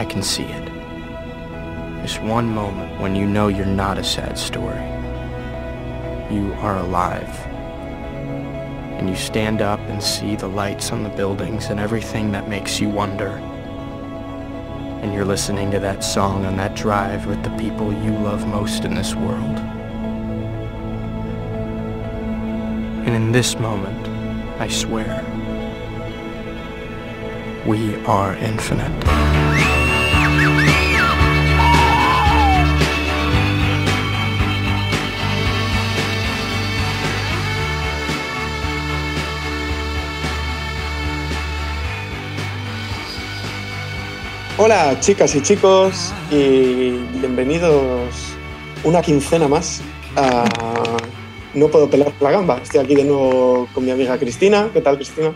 I can see it. This one moment when you know you're not a sad story. You are alive. And you stand up and see the lights on the buildings and everything that makes you wonder. And you're listening to that song on that drive with the people you love most in this world. And in this moment, I swear, we are infinite. Hola chicas y chicos y bienvenidos una quincena más a No puedo pelar la gamba. Estoy aquí de nuevo con mi amiga Cristina. ¿Qué tal Cristina?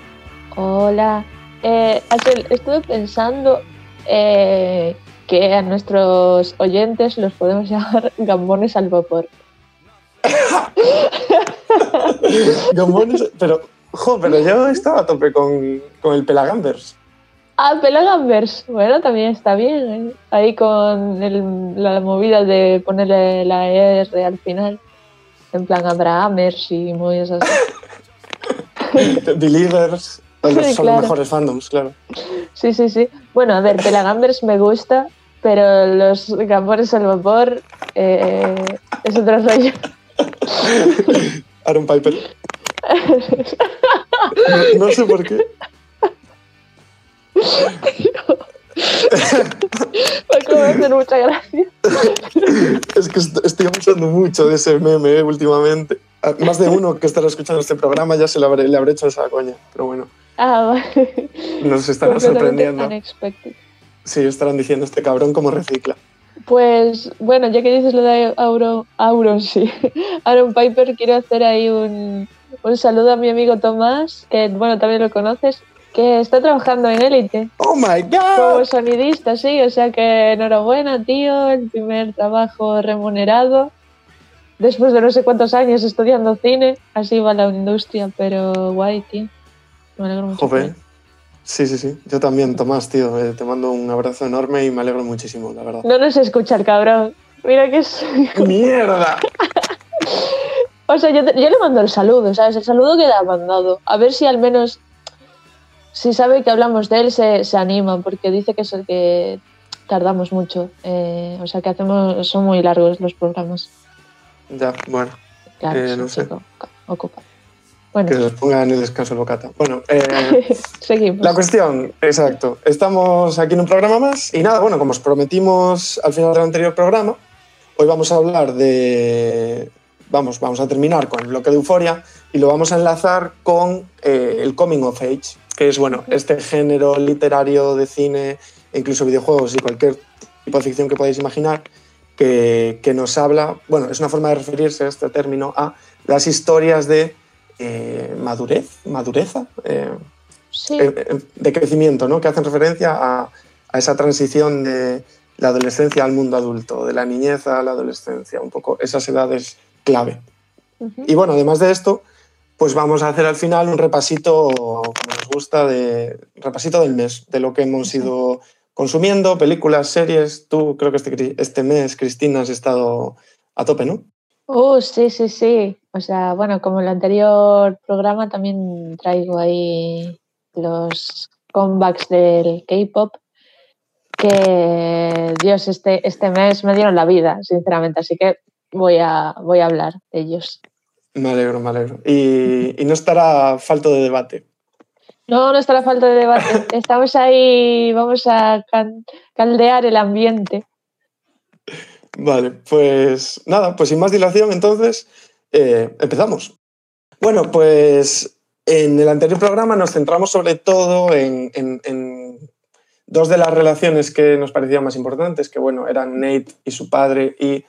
Hola. Eh, Axel, estuve pensando eh, que a nuestros oyentes los podemos llamar gambones al vapor. gambones, pero, jo, pero yo estaba a tope con, con el pelagambers. Ah, Pelagambers. Bueno, también está bien. ¿eh? Ahí con el- la movida de ponerle la R al final. En plan Abrahamers y movidas así. Believers. Sí, son claro. los mejores fandoms, claro. Sí, sí, sí. Bueno, a ver, Pelagambers me gusta, pero los gambones al vapor eh, es otro rollo. Aaron Piper. No, no sé por qué. Me hacen mucha gracia. Es que est- estoy abusando mucho de ese meme eh, últimamente. A- Más de uno que estará escuchando este programa ya se le habré, le habré hecho esa coña. Pero bueno, Ah, vale. nos estará sorprendiendo. unexpected. Sí, estarán diciendo este cabrón cómo recicla. Pues bueno, ya que dices lo de Auro, Auron, sí. Aaron Piper, quiero hacer ahí un, un saludo a mi amigo Tomás, que bueno, también lo conoces, que está trabajando en Élite ¡Oh my como god! sonidista, sí. O sea que enhorabuena, tío, el primer trabajo remunerado. Después de no sé cuántos años estudiando cine, así va la industria, pero guay, tío. Me alegro mucho. él. Sí, sí, sí. Yo también, Tomás, tío. eh, te mando un abrazo enorme y me alegro muchísimo, la verdad. No nos escucha el cabrón. Mira que es. ¡Mierda! O sea, yo, te- yo le mando el saludo, ¿sabes? El saludo queda mandado. A ver si al menos, si sabe que hablamos de él, se, se anima, porque dice que es el que tardamos mucho. Eh, o sea, que hacemos, son muy largos los programas. Ya, bueno, Claro, Eh, no sé. chico ocupa. Bueno, que les ponga en el descanso el bocata. Bueno, eh, seguimos. La cuestión, exacto. Estamos aquí en un programa más y nada, bueno, como os prometimos al final del anterior programa, hoy vamos a hablar de... Vamos, vamos a terminar con el bloque de euforia y lo vamos a enlazar con eh, el coming of age, que es, bueno, este género literario de cine incluso videojuegos y cualquier tipo de ficción que podáis imaginar que, que nos habla, bueno, es una forma de referirse a este término a las historias de eh, madurez, madureza, eh, Sí, eh, de crecimiento, ¿no? que hacen referencia a, a esa transición de la adolescencia al mundo adulto, de la niñez a la adolescencia, un poco esas edades clave. Y bueno, además de esto, pues vamos a hacer al final un repasito, como nos gusta, de repasito del mes, de lo que hemos ido consumiendo, películas, series. Tú creo que este, este mes, Cristina, has estado a tope, ¿no? Uh, sí, sí, sí. O sea, bueno, como el anterior programa, también traigo ahí los comebacks del K-pop. Que, Dios, este, este mes me dieron la vida, sinceramente. Así que voy a, voy a hablar de ellos. Me alegro, me alegro. Y, y no estará falto de debate. No, no está la falta de debate. Estamos ahí, vamos a caldear el ambiente. Vale, pues nada, pues sin más dilación, entonces eh, empezamos. Bueno, pues en el anterior programa nos centramos sobre todo en, en- en dos de las relaciones que nos parecían más importantes, que bueno, eran Nate y su padre y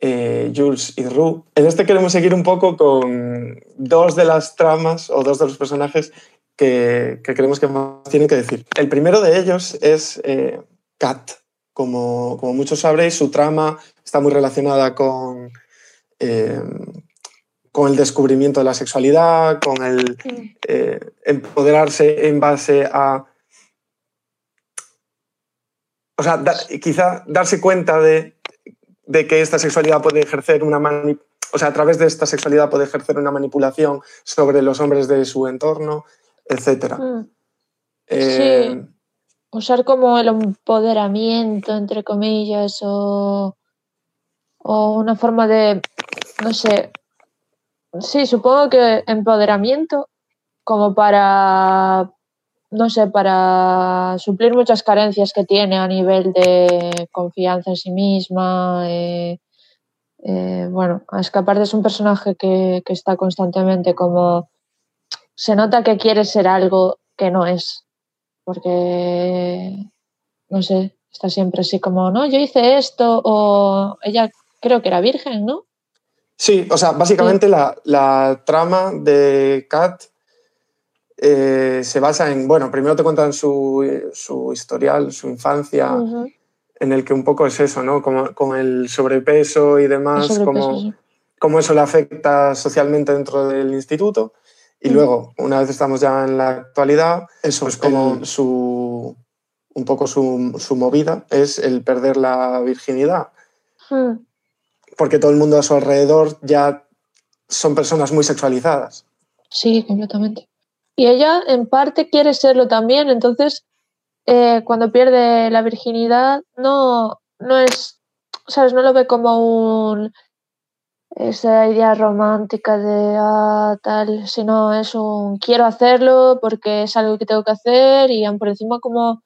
eh, Jules y Rue. En este queremos seguir un poco con dos de las tramas o dos de los personajes que, que creemos que más tienen que decir. El primero de ellos es eh, Kat. Como, como muchos sabréis, su trama está muy relacionada con, eh, con el descubrimiento de la sexualidad, con el eh, empoderarse en base a o sea, da- quizá darse cuenta de, de que esta sexualidad puede ejercer una o sea, a través de esta sexualidad puede ejercer una manipulación sobre los hombres de su entorno, etc. Mm. Eh, Usar como el empoderamiento, entre comillas, o, o una forma de, no sé, sí, supongo que empoderamiento como para, no sé, para suplir muchas carencias que tiene a nivel de confianza en sí misma. eh, eh, bueno, a escapar es un personaje que, que está constantemente como... Se nota que quiere ser algo que no es porque, no sé, está siempre así como, no, yo hice esto, o ella creo que era virgen, ¿no? Sí, o sea, básicamente la, la trama de Kat eh, se basa en, bueno, primero te cuentan su, su historial, su infancia, en el que un poco es eso, ¿no? Como, con el sobrepeso y demás, cómo, sí. cómo eso le afecta socialmente dentro del instituto. Y luego, una vez estamos ya en la actualidad, eso es como su, un poco su, su movida, es el perder la virginidad. Porque todo el mundo a su alrededor ya son personas muy sexualizadas. Sí, completamente. Y ella en parte quiere serlo también, entonces eh, cuando pierde la virginidad no, no es, ¿sabes? No lo ve como un esa idea romántica de ah, tal, sino es un quiero hacerlo porque es algo que tengo que hacer y aún por encima como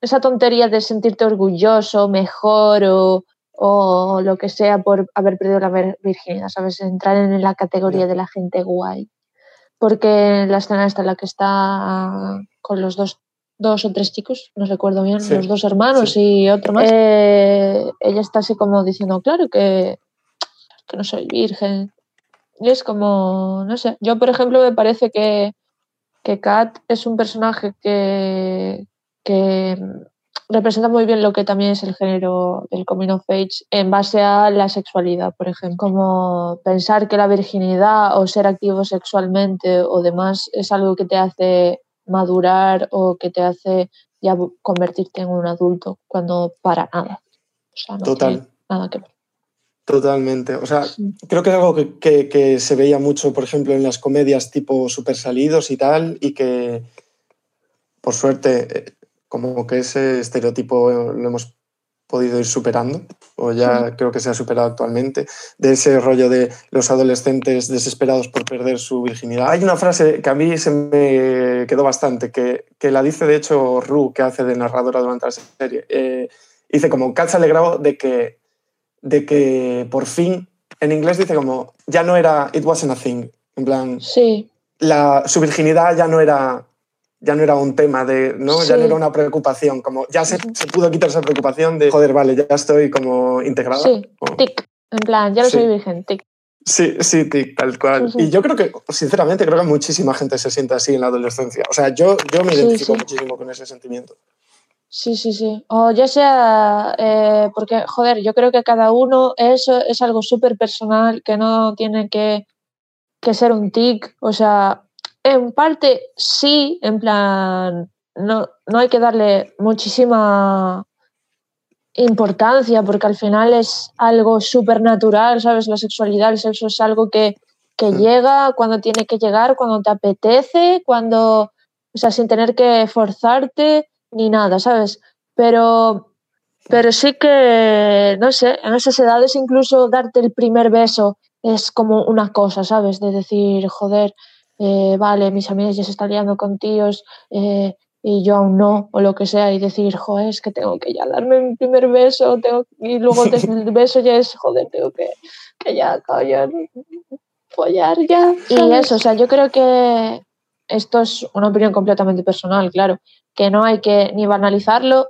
esa tontería de sentirte orgulloso, mejor o, o lo que sea por haber perdido la vir- virginidad, ¿sabes? Entrar en la categoría de la gente guay. Porque la escena esta en la que está con los dos, dos o tres chicos, no recuerdo bien, Sí, los dos hermanos sí. y otro más, eh, ella está así como diciendo, claro que, que no soy virgen. Y es como, no sé, yo por ejemplo me parece que, que Kat es un personaje que, que representa muy bien lo que también es el género del coming of age en base a la sexualidad, por ejemplo. Como pensar que la virginidad o ser activo sexualmente o demás es algo que te hace madurar o que te hace ya convertirte en un adulto cuando para nada. O sea, no Total. nada que ver. Totalmente. O sea, Sí. creo que es algo que, que- que se veía mucho, por ejemplo, en las comedias tipo super salidos y tal, y que, por suerte, eh, como que ese estereotipo lo hemos podido ir superando, o ya creo que se ha superado actualmente, de ese rollo de los adolescentes desesperados por perder su virginidad. Hay una frase que a mí se me quedó bastante, que, que la dice de hecho Ru, que hace de narradora durante la serie. Eh, dice como, ha alegrado de que de que por fin, en inglés dice como, ya no era, it wasn't a thing, en plan, Sí, la, su virginidad ya no era ya no era un tema de, ¿no? Ya no era una preocupación, como ya se, pudo quitar esa preocupación de, joder, vale, ya estoy como integrada. sí, O- tic. En plan, ya no Sí. soy virgen, tic. Sí, sí, tic, tal cual. Sí. Y yo creo que, sinceramente, creo que muchísima gente se siente así en la adolescencia. O sea, yo, yo me identifico muchísimo con ese sentimiento. Sí, sí, sí. O ya sea, eh, porque, joder, yo creo que cada uno eso es algo súper personal que no tiene que, que ser un tic. O sea, en parte sí, en plan, no, no hay que darle muchísima importancia porque al final es algo súper natural, ¿sabes? La sexualidad, el sexo es algo que, que Mm. llega cuando tiene que llegar, cuando te apetece, cuando, o sea, sin tener que forzarte ni nada, ¿sabes? Pero, pero sí que, no sé, en esas edades incluso darte el primer beso es como una cosa, ¿sabes? De decir, joder, eh, vale, mis amigas ya se están liando con tíos eh, y yo aún no, o lo que sea, y decir, joder, es que tengo que ya darme mi primer beso, tengo, y luego desde el beso ya es, joder, tengo que, que ya, coño, follar ya. Y eso, o sea, yo creo que esto es una opinión completamente personal, claro, que no hay que ni banalizarlo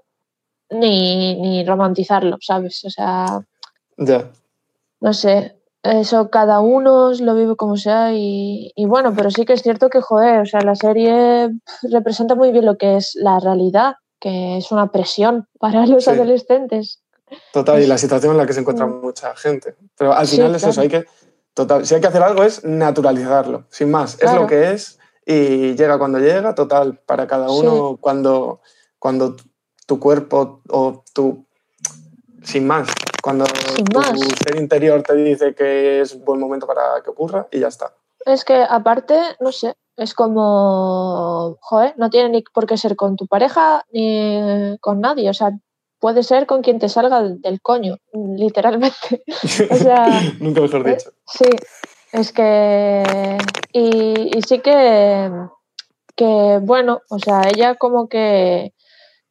ni, ni romantizarlo, ¿sabes? O sea, Ya. no sé, eso cada uno lo vive como sea y, y bueno, pero sí que es cierto que, joder, o sea, la serie representa muy bien lo que es la realidad, que es una presión para los Sí. adolescentes. Total, y la situación en la que se encuentra Mm. mucha gente. Pero al Sí, final es eso, hay que. Total, si hay que hacer algo es naturalizarlo, sin más. Es lo que es y llega cuando llega, total, para cada Sí. uno, cuando, cuando tu cuerpo o tu... Sin más, cuando Sin tu más. ser interior te dice que es buen momento para que ocurra y ya está. Es que aparte, no sé, es como, joder, no tiene ni por qué ser con tu pareja ni con nadie, o sea, puede ser con quien te salga del coño, literalmente. O sea, Nunca mejor eh, dicho. Sí, es que. Y, y sí que. Que bueno, o sea, ella como que.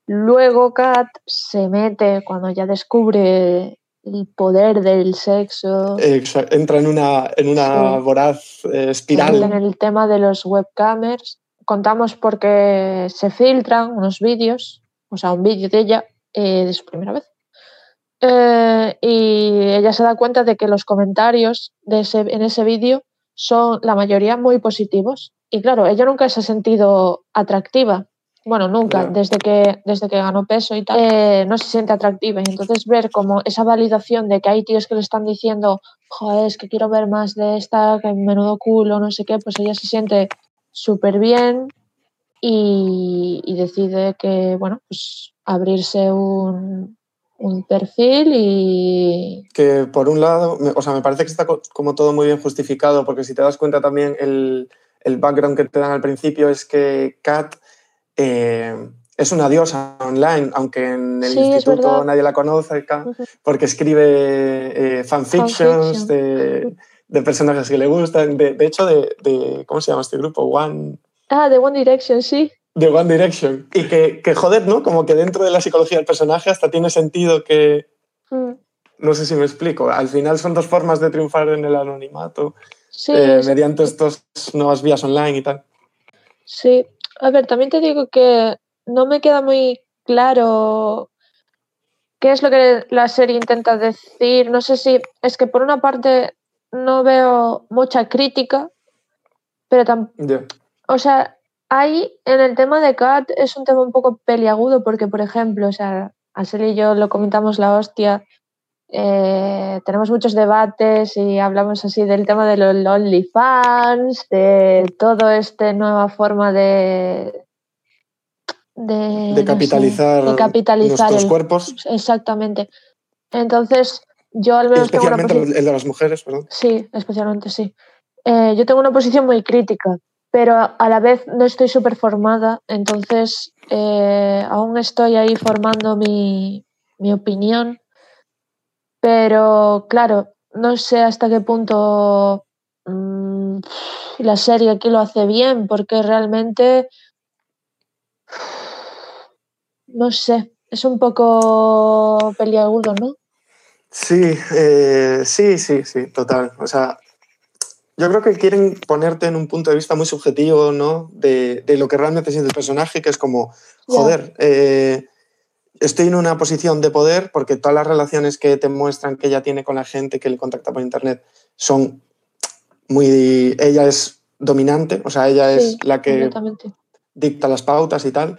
Luego Kat se mete cuando ya descubre el poder del sexo. Entra en una, en una Sí. voraz eh, en espiral. el tema de los webcamers. Contamos porque se filtran unos vídeos, o sea, un vídeo de ella eh, de su primera vez. Eh, y ella se da cuenta de que los comentarios de ese, en ese vídeo son la mayoría muy positivos. Y claro, ella nunca se ha sentido atractiva. Bueno, nunca, Ya. desde, que, desde que ganó peso y tal, eh, no se siente atractiva. Y entonces ver como esa validación de que hay tíos que le están diciendo, joder, es que quiero ver más de esta, que menudo culo, no sé qué, pues ella se siente súper bien y, y decide que, bueno, pues abrirse un, un perfil y... que por un lado, o sea, me parece que está co- como todo muy bien justificado, porque si te das cuenta también el, el background que te dan al principio es que Kat eh, es una diosa online, aunque en el Sí, instituto nadie la conoce, porque escribe eh, fanfictions Fanfiction. de, de personajes que le gustan, de, de hecho de, de- ¿cómo se llama este grupo? One, Ah, de One Direction, sí. de One Direction. Y que, que, joder, ¿no? Como que dentro de la psicología del personaje hasta tiene sentido que, Mm, no sé si me explico. Al final son dos formas de triunfar en el anonimato Sí, eh, mediante estas nuevas vías online y tal. sí. A ver, también te digo que no me queda muy claro qué es lo que la serie intenta decir. No sé si es que por una parte no veo mucha crítica, pero tampoco. O sea, ahí en el tema de Kat es un tema un poco peliagudo porque, por ejemplo, o sea, Ansel y yo lo comentamos la hostia, eh, tenemos muchos debates y hablamos así del tema de los OnlyFans, de todo esta nueva forma de... De, De no sé, capitalizar, de capitalizar nuestros el- cuerpos, Exactamente. Entonces, yo al menos tengo una especialmente el de las mujeres, perdón. Sí, especialmente sí. Eh, yo tengo una posición muy crítica, pero a, a la vez no estoy súper formada, entonces eh, aún estoy ahí formando mi, mi opinión, pero claro, no sé hasta qué punto mm, la serie aquí lo hace bien, porque realmente, no sé, es un poco peliagudo, ¿no? Sí, eh, sí, sí, sí, total. O sea, yo creo que quieren ponerte en un punto de vista muy subjetivo, ¿no? De, de lo que realmente siente el personaje, que es como, joder, eh, estoy en una posición de poder porque todas las relaciones que te muestran que ella tiene con la gente que le contacta por internet son muy... Ella es dominante, o sea, ella Sí, es la que dicta las pautas y tal.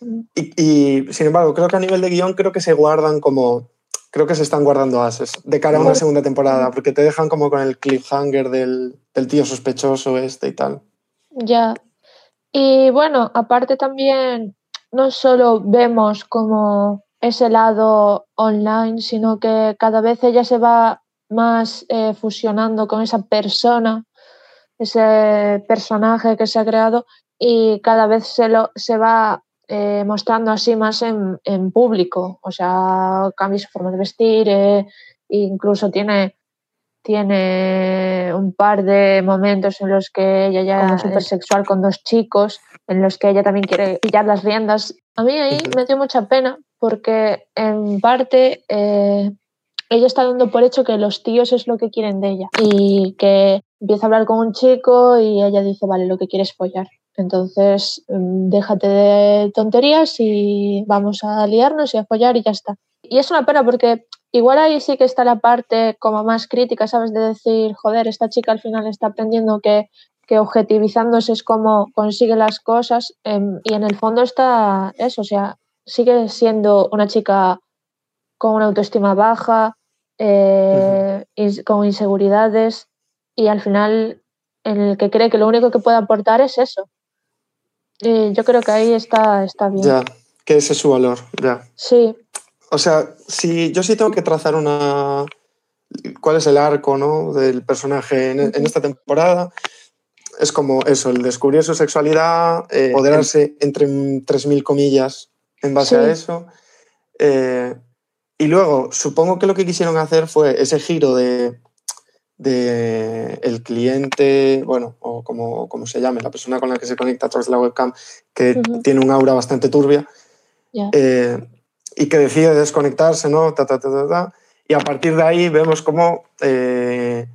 Mm. Y, y, sin embargo, creo que a nivel de guion creo que se guardan como... Creo que se están guardando ases de cara a una segunda temporada, porque te dejan como con el cliffhanger del, del tío sospechoso este y tal. Ya. Y bueno, aparte también no solo vemos como ese lado online, sino que cada vez ella se va más eh, fusionando con esa persona, ese personaje que se ha creado y cada vez se, lo, se va eh, mostrando así más en, en público. O sea, cambia su forma de vestir, eh, incluso tiene tiene un par de momentos en los que ella ya Como es súper- sexual con dos chicos, en los que ella también quiere pillar las riendas. A mí ahí me dio mucha pena porque en parte eh, ella está dando por hecho que los tíos es lo que quieren de ella y que empieza a hablar con un chico y ella dice, vale, lo que quiere es follar. Entonces, mm, déjate de tonterías y vamos a liarnos y a follar y ya está. Y es una pena porque igual ahí sí que está la parte como más crítica, ¿sabes? De decir, joder, esta chica al final está aprendiendo que, que objetivizándose es como consigue las cosas em, y en el fondo está eso, o sea, sigue siendo una chica con una autoestima baja, eh, ins- con inseguridades y al final en el que cree que lo único que puede aportar es eso. Y yo creo que ahí está, está bien. Ya, que ese es su valor, ya. Sí, O sea, si yo sí tengo que trazar una. ¿Cuál es el arco ¿no? del personaje en, en esta temporada? Es como eso, el descubrir su sexualidad, eh, empoderarse entre 3.000 comillas en base Sí. a eso. eh, y luego, supongo que lo que quisieron hacer fue ese giro de, de el cliente, bueno, o como, como se llame, la persona con la que se conecta a través de la webcam, que tiene un aura bastante turbia, eh, y que decide desconectarse, ¿no? Ta, ta, ta, ta, ta. Y a partir de ahí vemos cómo eh,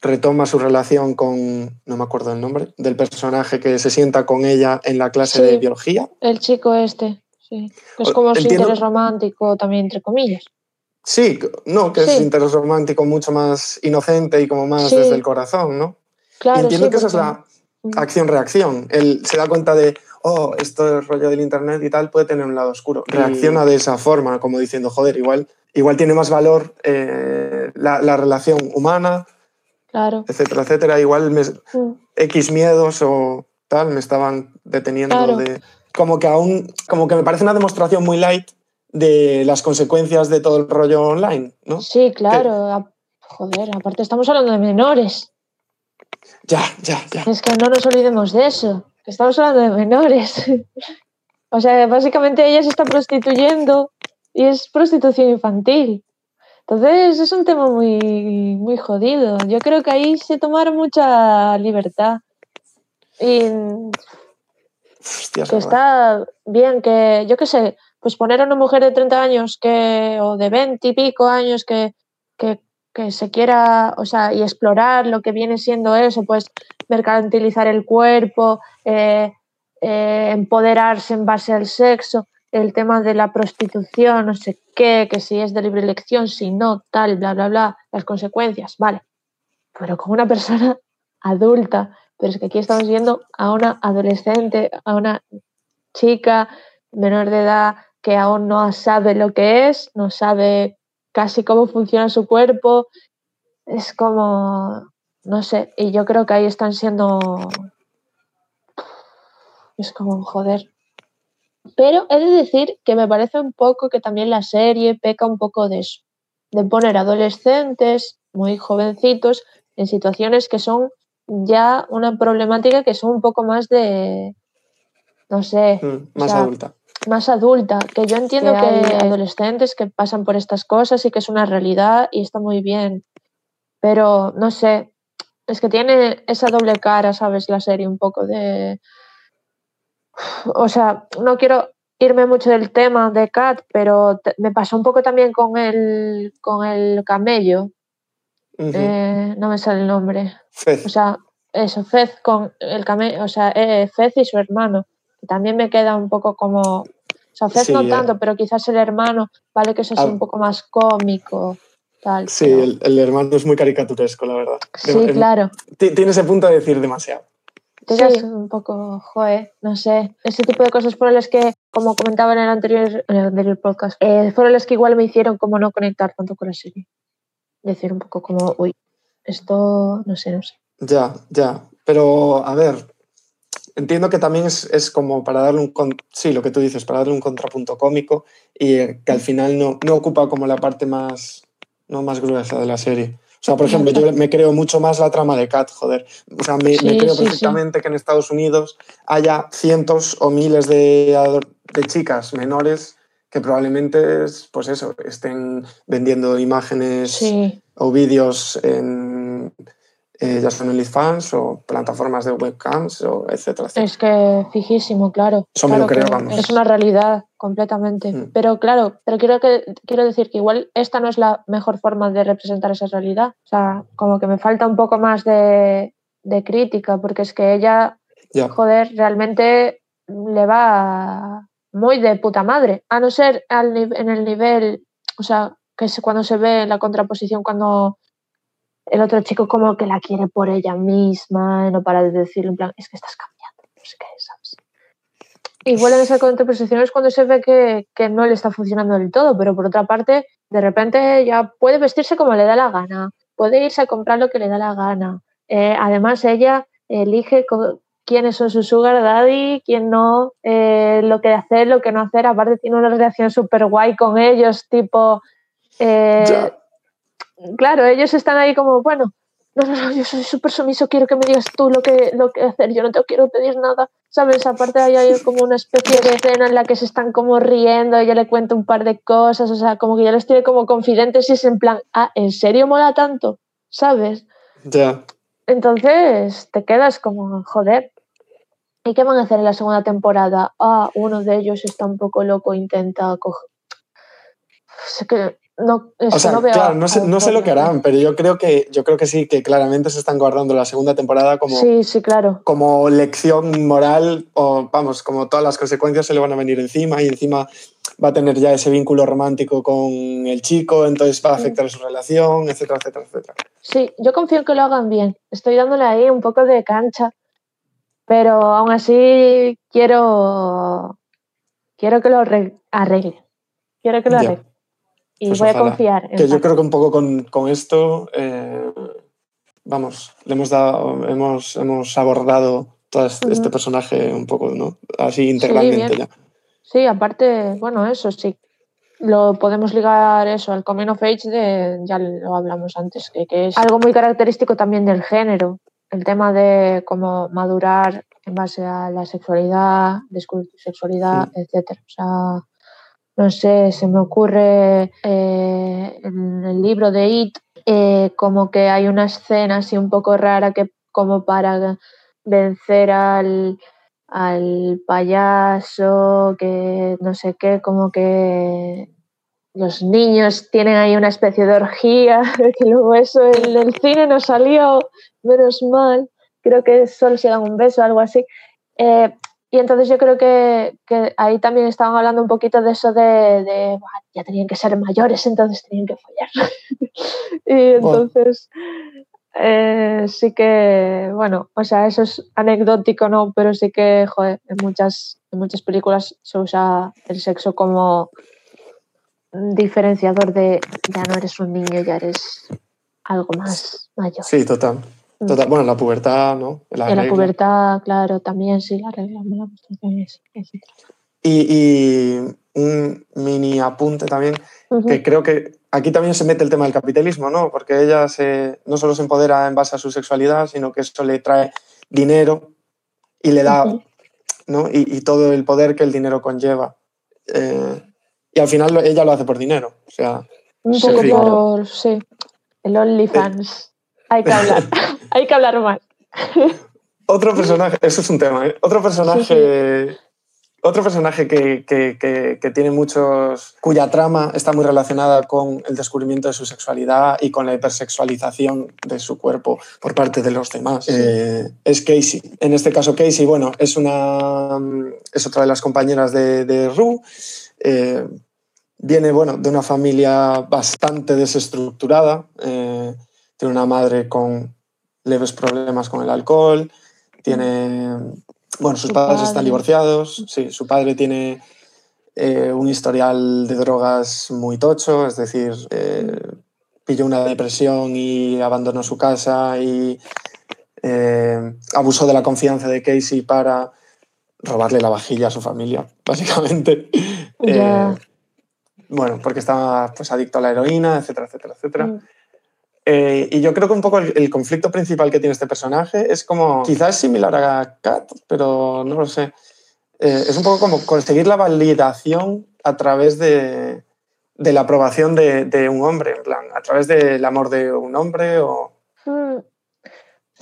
retoma su relación con, no me acuerdo el nombre, del personaje que se sienta con ella en la clase Sí. de biología. El chico este, sí. Que es como su entiendo- interés romántico también, entre comillas. Sí, no, que es Sí. interés romántico mucho más inocente y como más Sí. desde el corazón, ¿no? Claro, y entiendo que esa es porque- la acción-reacción. Él se da cuenta de, oh, esto es rollo del internet y tal, puede tener un lado oscuro. Reacciona de esa forma, como diciendo, joder, igual, igual tiene más valor eh, la, la relación humana, Claro. etcétera, etcétera. Igual me- X miedos o tal me estaban deteniendo Claro. de... Como que aún, como que me parece una demostración muy light de las consecuencias de todo el rollo online, ¿no? Sí, claro. Joder, aparte estamos hablando de menores. Ya, ya, ya. Es que no nos olvidemos de eso. Que estamos hablando de menores. o sea, básicamente ella se está prostituyendo y es prostitución infantil. Entonces es un tema muy, muy jodido. Yo creo que ahí se tomaron mucha libertad. Y Hostia, que está bien que, yo qué sé, pues poner a una mujer de 30 años que, o de 20 y pico años que, que, que se quiera, o sea, y explorar lo que viene siendo eso, pues mercantilizar el cuerpo, eh, eh, empoderarse en base al sexo, el tema de la prostitución, no sé qué, que si es de libre elección, si no, tal, bla, bla, bla, las consecuencias, vale. Pero con una persona adulta, pero es que aquí estamos viendo a una adolescente, a una chica menor de edad que aún no sabe lo que es, no sabe casi cómo funciona su cuerpo. Es como, no sé, y yo creo que ahí están siendo... Es como, joder. Pero he de decir que me parece un poco que también la serie peca un poco de eso, de poner adolescentes muy jovencitos en situaciones que son ya una problemática que son un poco más de, no sé, Mm, más sea, adulta. más adulta, que yo entiendo Que que hay adolescentes que pasan por estas cosas y que es una realidad y está muy bien, pero no sé, es que tiene esa doble cara, ¿sabes? La serie un poco de... O sea, no quiero irme mucho del tema de Kat, pero te- me pasó un poco también con el, con el camello, eh, no me sale el nombre. Fez. O sea, eso, Fez con el camello, o sea, eh, Fez y su hermano, que también me queda un poco como, o sea, Fez Sí, no eh. tanto, pero quizás el hermano, vale que eso es Ah. un poco más cómico, tal. sí, pero- el, el hermano es muy caricaturesco, la verdad. sí, Dem- claro. ti- Tiene ese punto de decir demasiado. Te Sí. un poco, joder, no sé, ese tipo de cosas fueron las que, como comentaba en el anterior, en el anterior podcast, eh, fueron las que igual me hicieron como no conectar tanto con la serie. Decir un poco como, uy, esto, no sé, no sé. Ya, ya. Pero, a ver, entiendo que también es, es como para darle un... con- sí, lo que tú dices, para darle un contrapunto cómico y eh, que al final no, no ocupa como la parte más, no más gruesa de la serie. O sea, por ejemplo, yo me creo mucho más la trama de Kat, joder. O sea, me, creo sí, sí. perfectamente que en Estados Unidos haya cientos o miles de, de chicas menores que probablemente, es, pues eso, estén vendiendo imágenes o vídeos en eh, ya son OnlyFans o plataformas de webcams, o etcétera, etcétera. Es que fijísimo, claro. Eso me lo creo, vamos. Es una realidad completamente. Mm. Pero claro, pero quiero, que, quiero decir que igual esta no es la mejor forma de representar esa realidad. O sea, como que me falta un poco más de, de crítica, porque es que ella, joder, realmente le va muy de puta madre. A no ser al, en el nivel, o sea, que es cuando se ve la contraposición, cuando el otro chico como que la quiere por ella misma, y no para de decirle en plan, es que estás cambiando, no sé qué, ¿sabes? Igual en esa contraposición es cuando se ve que, que no le está funcionando del todo, pero por otra parte, de repente ya puede vestirse como le da la gana, puede irse a comprar lo que le da la gana. Eh, además, ella elige quiénes son sus sugar daddy, quién no, eh, lo que hacer, lo que no hacer. Aparte tiene una relación súper guay con ellos, tipo... Eh, claro, ellos están ahí como, bueno, no, no, no, yo soy súper sumiso, quiero que me digas tú lo que, lo que hacer, yo no te quiero pedir nada, ¿sabes? Aparte ahí hay como una especie de escena en la que se están como riendo, ella le cuenta un par de cosas, o sea, como que ya les tiene como confidentes y es en plan, ah, ¿en serio mola tanto? ¿Sabes? Ya. Entonces te quedas como, joder, ¿y qué van a hacer en la segunda temporada? Ah, uno de ellos está un poco loco, intenta coger... Que no, O sea, no veo claro, no sé, no sé lo que harán, pero yo creo que, yo creo que sí, que claramente se están guardando la segunda temporada como, Sí, sí, claro. como lección moral o, vamos, como todas las consecuencias se le van a venir encima y encima va a tener ya ese vínculo romántico con el chico, entonces va a afectar su relación, etcétera, etcétera, etcétera. Sí, yo confío en que lo hagan bien. Estoy dándole ahí un poco de cancha, pero aún así quiero, quiero que lo arre- arreglen. Quiero que lo arreglen. Y Pues voy a confiar en Que yo creo que un poco con, con esto, eh, vamos, le hemos dado, hemos, hemos abordado todo este, este personaje un poco, ¿no? Así integralmente ya. Sí, aparte, bueno, eso sí. Lo podemos ligar eso al coming of age de, ya lo hablamos antes, que, que es algo muy característico también del género. El tema de cómo madurar en base a la sexualidad, descubrir tu sexualidad, etcétera. O sea, no sé, se me ocurre eh, en el libro de It, eh, como que hay una escena así un poco rara que como para vencer al, al payaso, que no sé qué, como que los niños tienen ahí una especie de orgía, que luego eso en el cine no salió, menos mal, creo que solo se dan un beso, algo así. Eh, y entonces yo creo que, que ahí también estaban hablando un poquito de eso de, de, "Buah, ya tenían que ser mayores, entonces tenían que follar. y entonces eh, sí que, bueno, o sea, eso es anecdótico, ¿no? Pero sí que, joder, en muchas, en muchas películas se usa el sexo como diferenciador de ya no eres un niño, ya eres algo más mayor. Sí, total. Total. Bueno, la pubertad, ¿no? La en la pubertad, claro, también sí, la regla, la etcétera. Y, y un mini apunte también, que creo que aquí también se mete el tema del capitalismo, ¿no? Porque ella se, no solo se empodera en base a su sexualidad, sino que eso le trae dinero y le da. ¿no? Y, y todo el poder que el dinero conlleva. Eh, y al final ella lo hace por dinero. O sea, Un poco por, sí, el OnlyFans. Hay que hablar, hay que hablar más. otro personaje, eso es un tema, ¿eh? Otro personaje, otro personaje que, que- que- que tiene muchos, cuya trama está muy relacionada con el descubrimiento de su sexualidad y con la hipersexualización de su cuerpo por parte de los demás. Eh, es Casey. En este caso, Casey, bueno, es una es otra de las compañeras de, de Rue. Eh, viene, bueno, de una familia bastante desestructurada. eh, tiene una madre con leves problemas con el alcohol. Tiene, bueno, sus Su padres padre. están divorciados. Sí, su padre tiene eh, un historial de drogas muy tocho, es decir, eh, pilló una depresión y abandonó su casa y eh, abusó de la confianza de Casey para robarle la vajilla a su familia, básicamente. Eh, bueno, porque estaba pues, adicto a la heroína, etcétera, etcétera, etcétera. Mm. Eh, y yo creo que un poco el, el conflicto principal que tiene este personaje es como, quizás similar a Kat, pero no lo sé. Eh, es un poco como conseguir la validación a través de, de la aprobación de, de un hombre, en plan, a través del amor de un hombre o... Mm.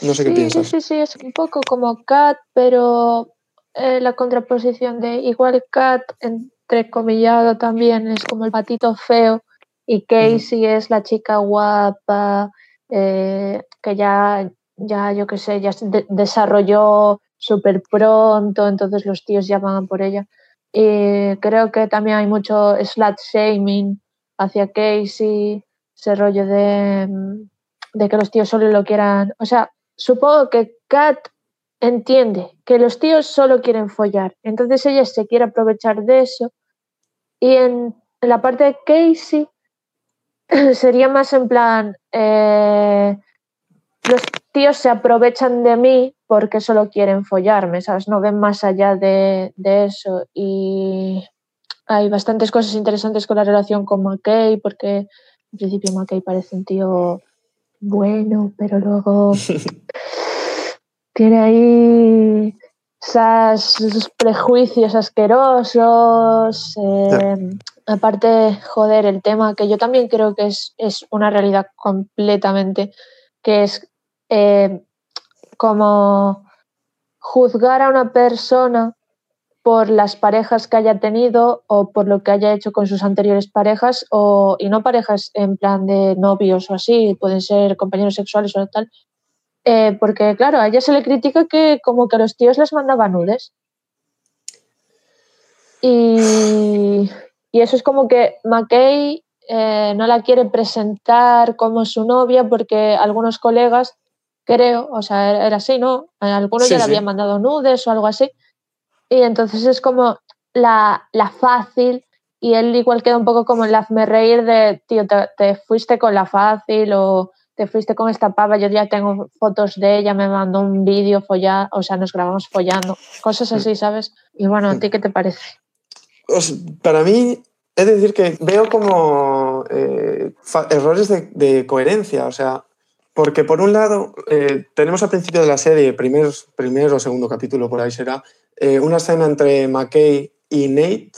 No sé qué sí, piensas. Sí, sí, sí, es un poco como Cat, pero eh, la contraposición de igual Cat, entrecomillado también, es como el patito feo y Casey es la chica guapa, eh, que ya, ya, yo qué sé, ya de- desarrolló súper pronto, entonces los tíos ya van por ella. Y creo que también hay mucho slut shaming hacia Casey, ese rollo de, mm, de que los tíos solo lo quieran. O sea, supongo que Kat entiende que los tíos solo quieren follar, entonces ella se quiere aprovechar de eso. Y en la parte de Casey sería más en plan, eh, los tíos se aprovechan de mí porque solo quieren follarme, ¿sabes? No ven más allá de, de eso. Y hay bastantes cosas interesantes con la relación con McKay, porque en principio McKay parece un tío bueno, pero luego tiene ahí esos prejuicios asquerosos. eh, aparte, joder, el tema que yo también creo que es, es una realidad completamente, que es eh, como juzgar a una persona por las parejas que haya tenido o por lo que haya hecho con sus anteriores parejas o y no parejas en plan de novios o así, pueden ser compañeros sexuales o tal, eh, porque claro, a ella se le critica que como que a los tíos les mandaba nudes. Y, y eso es como que McKay eh, no la quiere presentar como su novia porque algunos colegas, creo, o sea, era, así, ¿no? A algunos Sí, ya le sí. habían mandado nudes o algo así. Y entonces es como la, la fácil y él igual queda un poco como el hazme reír de, tío, te, te fuiste con la fácil o te fuiste con esta pava, yo ya tengo fotos de ella, me mandó un vídeo follar, o sea, nos grabamos follando, cosas así, ¿sabes? Y bueno, ¿a ti qué te parece? Para mí, es decir, que veo como eh, errores de, de coherencia. O sea, porque por un lado, eh, tenemos al principio de la serie, primer, primer o segundo capítulo, por ahí será, eh, una escena entre McKay y Nate,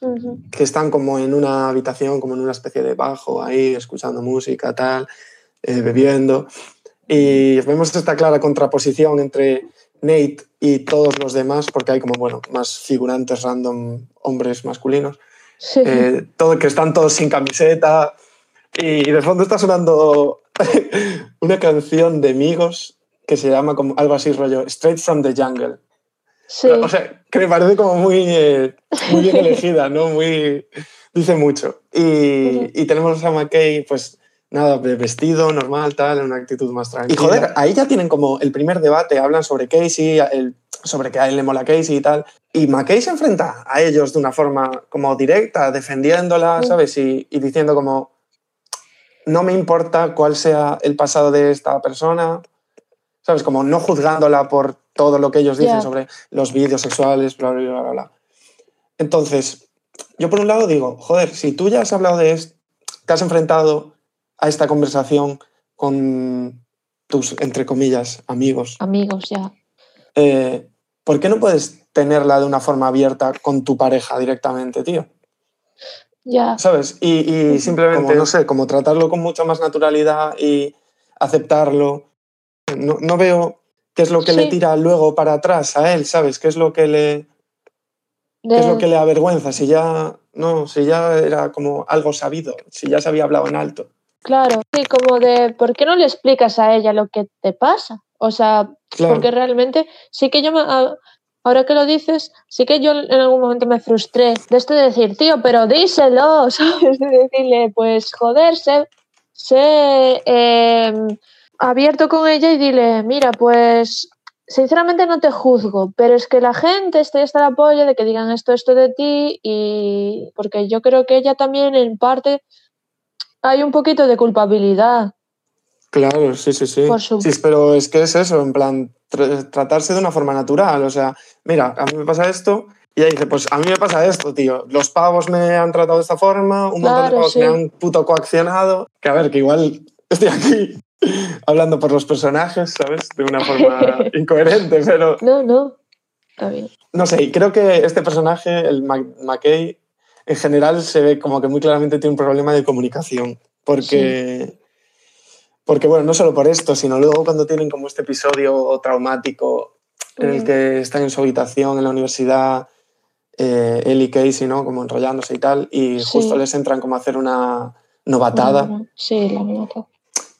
Ujú. que están como en una habitación, como en una especie de bajo, ahí, escuchando música, tal, eh, bebiendo. Y vemos esta clara contraposición entre Nate y todos los demás, porque hay como, bueno, más figurantes random, hombres masculinos, Sí, eh, todo, que están todos sin camiseta. Y de fondo está sonando una canción de Migos que se llama como algo así, rollo Straight from the Jungle. sí, O sea, que me parece como muy, eh, muy bien elegida, ¿no? Muy, dice mucho. Y, y tenemos a McKay, pues nada, de vestido, normal, tal, en una actitud más tranquila. Y joder, ahí ya tienen como el primer debate, hablan sobre Casey, el- sobre que a él le mola Casey y tal. Y McKay se enfrenta a ellos de una forma como directa, defendiéndola. ¿sabes? Y, y diciendo como, no me importa cuál sea el pasado de esta persona, ¿sabes? Como no juzgándola por todo lo que ellos dicen Ya. sobre los vídeos sexuales, bla, bla, bla, bla. Entonces, yo por un lado digo, joder, si tú ya has hablado de esto, te has enfrentado a esta conversación con tus, entre comillas, amigos, amigos, ya. eh, ¿por qué no puedes tenerla de una forma abierta con tu pareja directamente, tío? Ya, ¿Sabes? Y, simplemente, como, no sé, como tratarlo con mucha más naturalidad y aceptarlo. No, no veo qué es lo que le tira luego para atrás a él, ¿sabes? ¿Qué es lo que le, qué es lo que le avergüenza? Si ya, no, si ya era como algo sabido, si ya se había hablado en alto. Claro, sí, como de, ¿por qué no le explicas a ella lo que te pasa? O sea, Claro. porque realmente sí que yo me, a- ahora que lo dices, sí que yo en algún momento me frustré de esto de decir, tío, pero díselo, ¿sabes? De decirle, pues joder, sé, sé em, abierto con ella y dile, mira, pues sinceramente no te juzgo, pero es que la gente está hasta la polla de que digan esto, esto de ti y porque yo creo que ella también en parte hay un poquito de culpabilidad. Claro, sí, sí, sí. Por su- Sí, pero es que es eso, en plan, tr- tratarse de una forma natural. O sea, mira, a mí me pasa esto. Y ella dice, pues a mí me pasa esto, tío. Los pavos me han tratado de esta forma, un montón de Claro, pavos sí. me han puto coaccionado. Que a ver, que igual estoy aquí hablando por los personajes, ¿sabes? De una forma incoherente, pero No, no, está bien. no sé, y creo que este personaje, el McKay, en general se ve como que muy claramente tiene un problema de comunicación. Porque, porque, bueno, no solo por esto, sino luego cuando tienen como este episodio traumático en el que están en su habitación en la universidad, eh, él y Casey, ¿no? Como enrollándose y tal, y Sí. justo les entran como a hacer una novatada, No, no, Sí, la nota.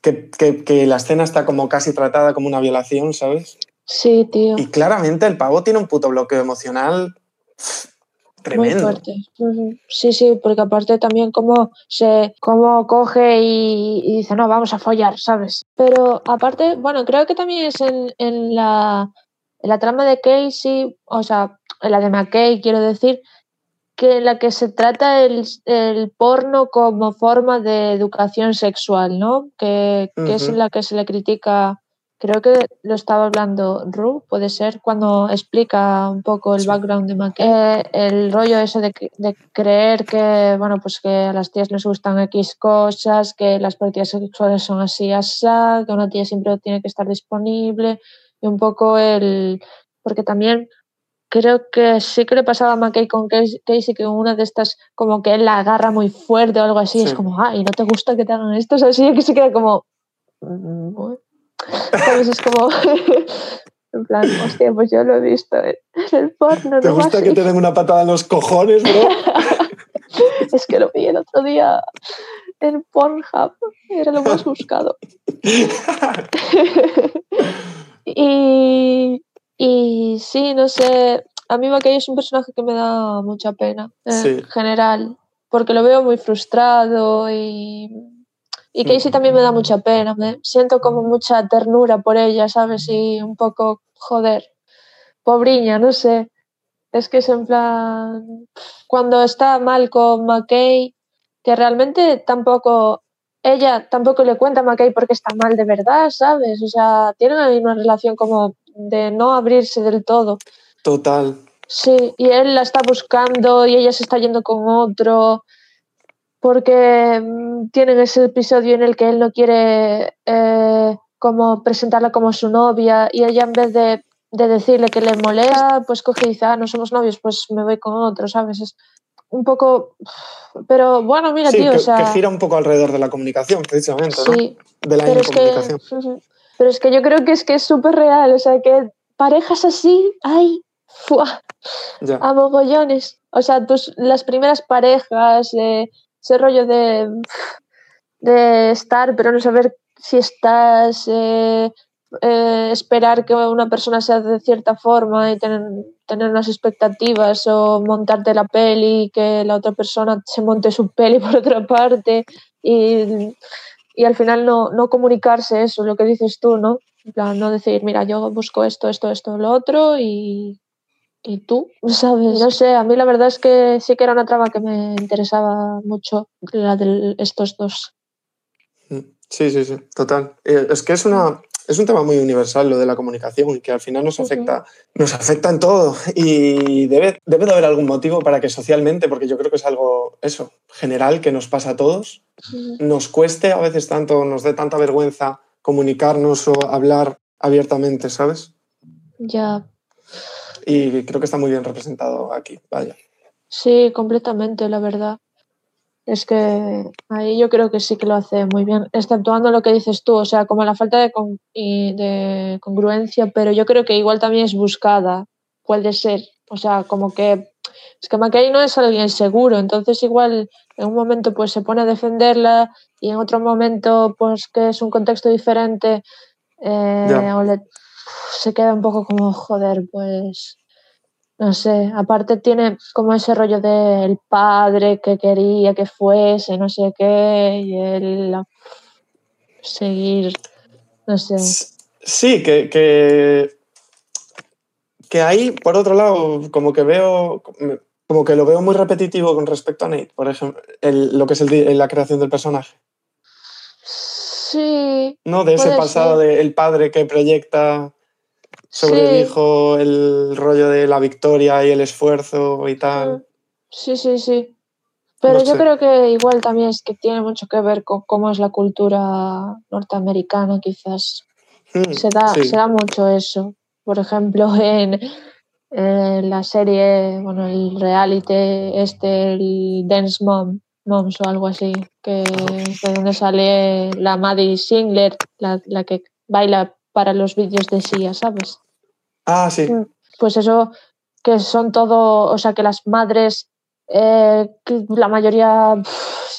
que, que, que la escena está como casi tratada como una violación, ¿sabes? Sí, tío. Y claramente el pavo tiene un puto bloqueo emocional Muy fuerte. Sí, sí, porque aparte también cómo se cómo coge y, y dice, no, vamos a follar, ¿sabes? Pero aparte, bueno, creo que también es en, en la, en la trama de Casey, o sea, en la de McKay, quiero decir, que en la que se trata el, el, porno como forma de educación sexual, ¿no? Que, que uh -huh. es la que se le critica, creo que lo estaba hablando Ru, puede ser, cuando explica un poco el sí. background de McKay, eh, el rollo ese de, de, creer que, bueno, pues que a las tías les gustan X cosas, que las prácticas sexuales son así, así, que una tía siempre tiene que estar disponible, y un poco el, porque también creo que sí que le pasaba a McKay con Casey que una de estas como que él la agarra muy fuerte o algo así, sí. es como, ay, ¿no te gusta que te hagan esto? O sea, así que se queda como... ¿Sabes? Es como... en plan, hostia, pues yo lo he visto en el porno. ¿Te gusta que te den una patada en los cojones, bro? es que lo vi el otro día en Pornhub, era lo más buscado. y, y sí, no sé, a mí McKay es un personaje que me da mucha pena en sí. general, porque lo veo muy frustrado y, y Casey también me da mucha pena, me siento como mucha ternura por ella, ¿sabes? Y un poco, joder, pobriña, no sé. Es que es en plan, cuando está mal con McKay, que realmente tampoco ella tampoco le cuenta a McKay porque está mal de verdad, ¿sabes? O sea, tienen ahí una relación como de no abrirse del todo. Total. Sí, y él la está buscando y ella se está yendo con otro porque mm, tienen ese episodio en el que él no quiere eh, como presentarla como su novia y ella en vez de, de, decirle que le molesta, pues coge y dice, ah, no somos novios, pues me voy con otro, ¿sabes? Es un poco... Pero bueno, mira, sí, tío, que, o sea... que gira un poco alrededor de la comunicación, precisamente, sí, ¿no? De la pero es. Que, pero es que yo creo que es que es súper real, o sea, que parejas así, ay, ¡fua! Ya. a mogollones. O sea, tus, las primeras parejas, eh, ese rollo de, de estar, pero no saber si estás, eh, eh, esperar que una persona sea de cierta forma y tener, tener unas expectativas o montarte la peli y que la otra persona se monte su peli por otra parte y, y al final no, no comunicarse eso, lo que dices tú, ¿no? En plan, no decir, mira, yo busco esto, esto, esto, lo otro y, y tú, ¿sabes? No sé, a mí la verdad es que sí que era una trama que me interesaba mucho, la de estos dos. Sí, sí, sí, total. Eh, Es que es una, es un tema muy universal lo de la comunicación y que al final nos afecta, nos afecta en todo y debe, debe de haber algún motivo para que socialmente, porque yo creo que es algo eso, general que nos pasa a todos, nos cueste a veces tanto, nos dé tanta vergüenza comunicarnos o hablar abiertamente, ¿sabes? Ya. Y creo que está muy bien representado aquí, vaya. Sí, completamente, la verdad. Es que ahí yo creo que sí que lo hace muy bien, exceptuando lo que dices tú, o sea, como la falta de, con, y de congruencia, pero yo creo que igual también es buscada, puede ser. O sea, como que es que McKay no es alguien seguro, entonces igual en un momento pues se pone a defenderla y en otro momento pues que es un contexto diferente eh, o le, se queda un poco como joder, pues no sé, aparte tiene como ese rollo del padre que quería que fuese, no sé qué, y él seguir, no sé. Sí, que, que, que ahí, por otro lado, como que veo, como que lo veo muy repetitivo con respecto a Nate, por ejemplo, el, lo que es el, la creación del personaje. Sí. ¿No? De ese pasado del padre que proyecta sobre sí. el rollo de la victoria y el esfuerzo y tal. Sí, sí, sí. Pero no yo sé. creo que igual también es que tiene mucho que ver con cómo es la cultura norteamericana, quizás. Mm, se, da, sí. se da mucho eso. Por ejemplo, en, en, la serie, bueno, el reality, este, el Dance Mom, Moms o algo así, que es de donde sale la Maddie Singler, la, la que baila para los vídeos de Sia, ¿sabes? Ah, sí. Pues eso, que son todo, o sea, que las madres, eh, la mayoría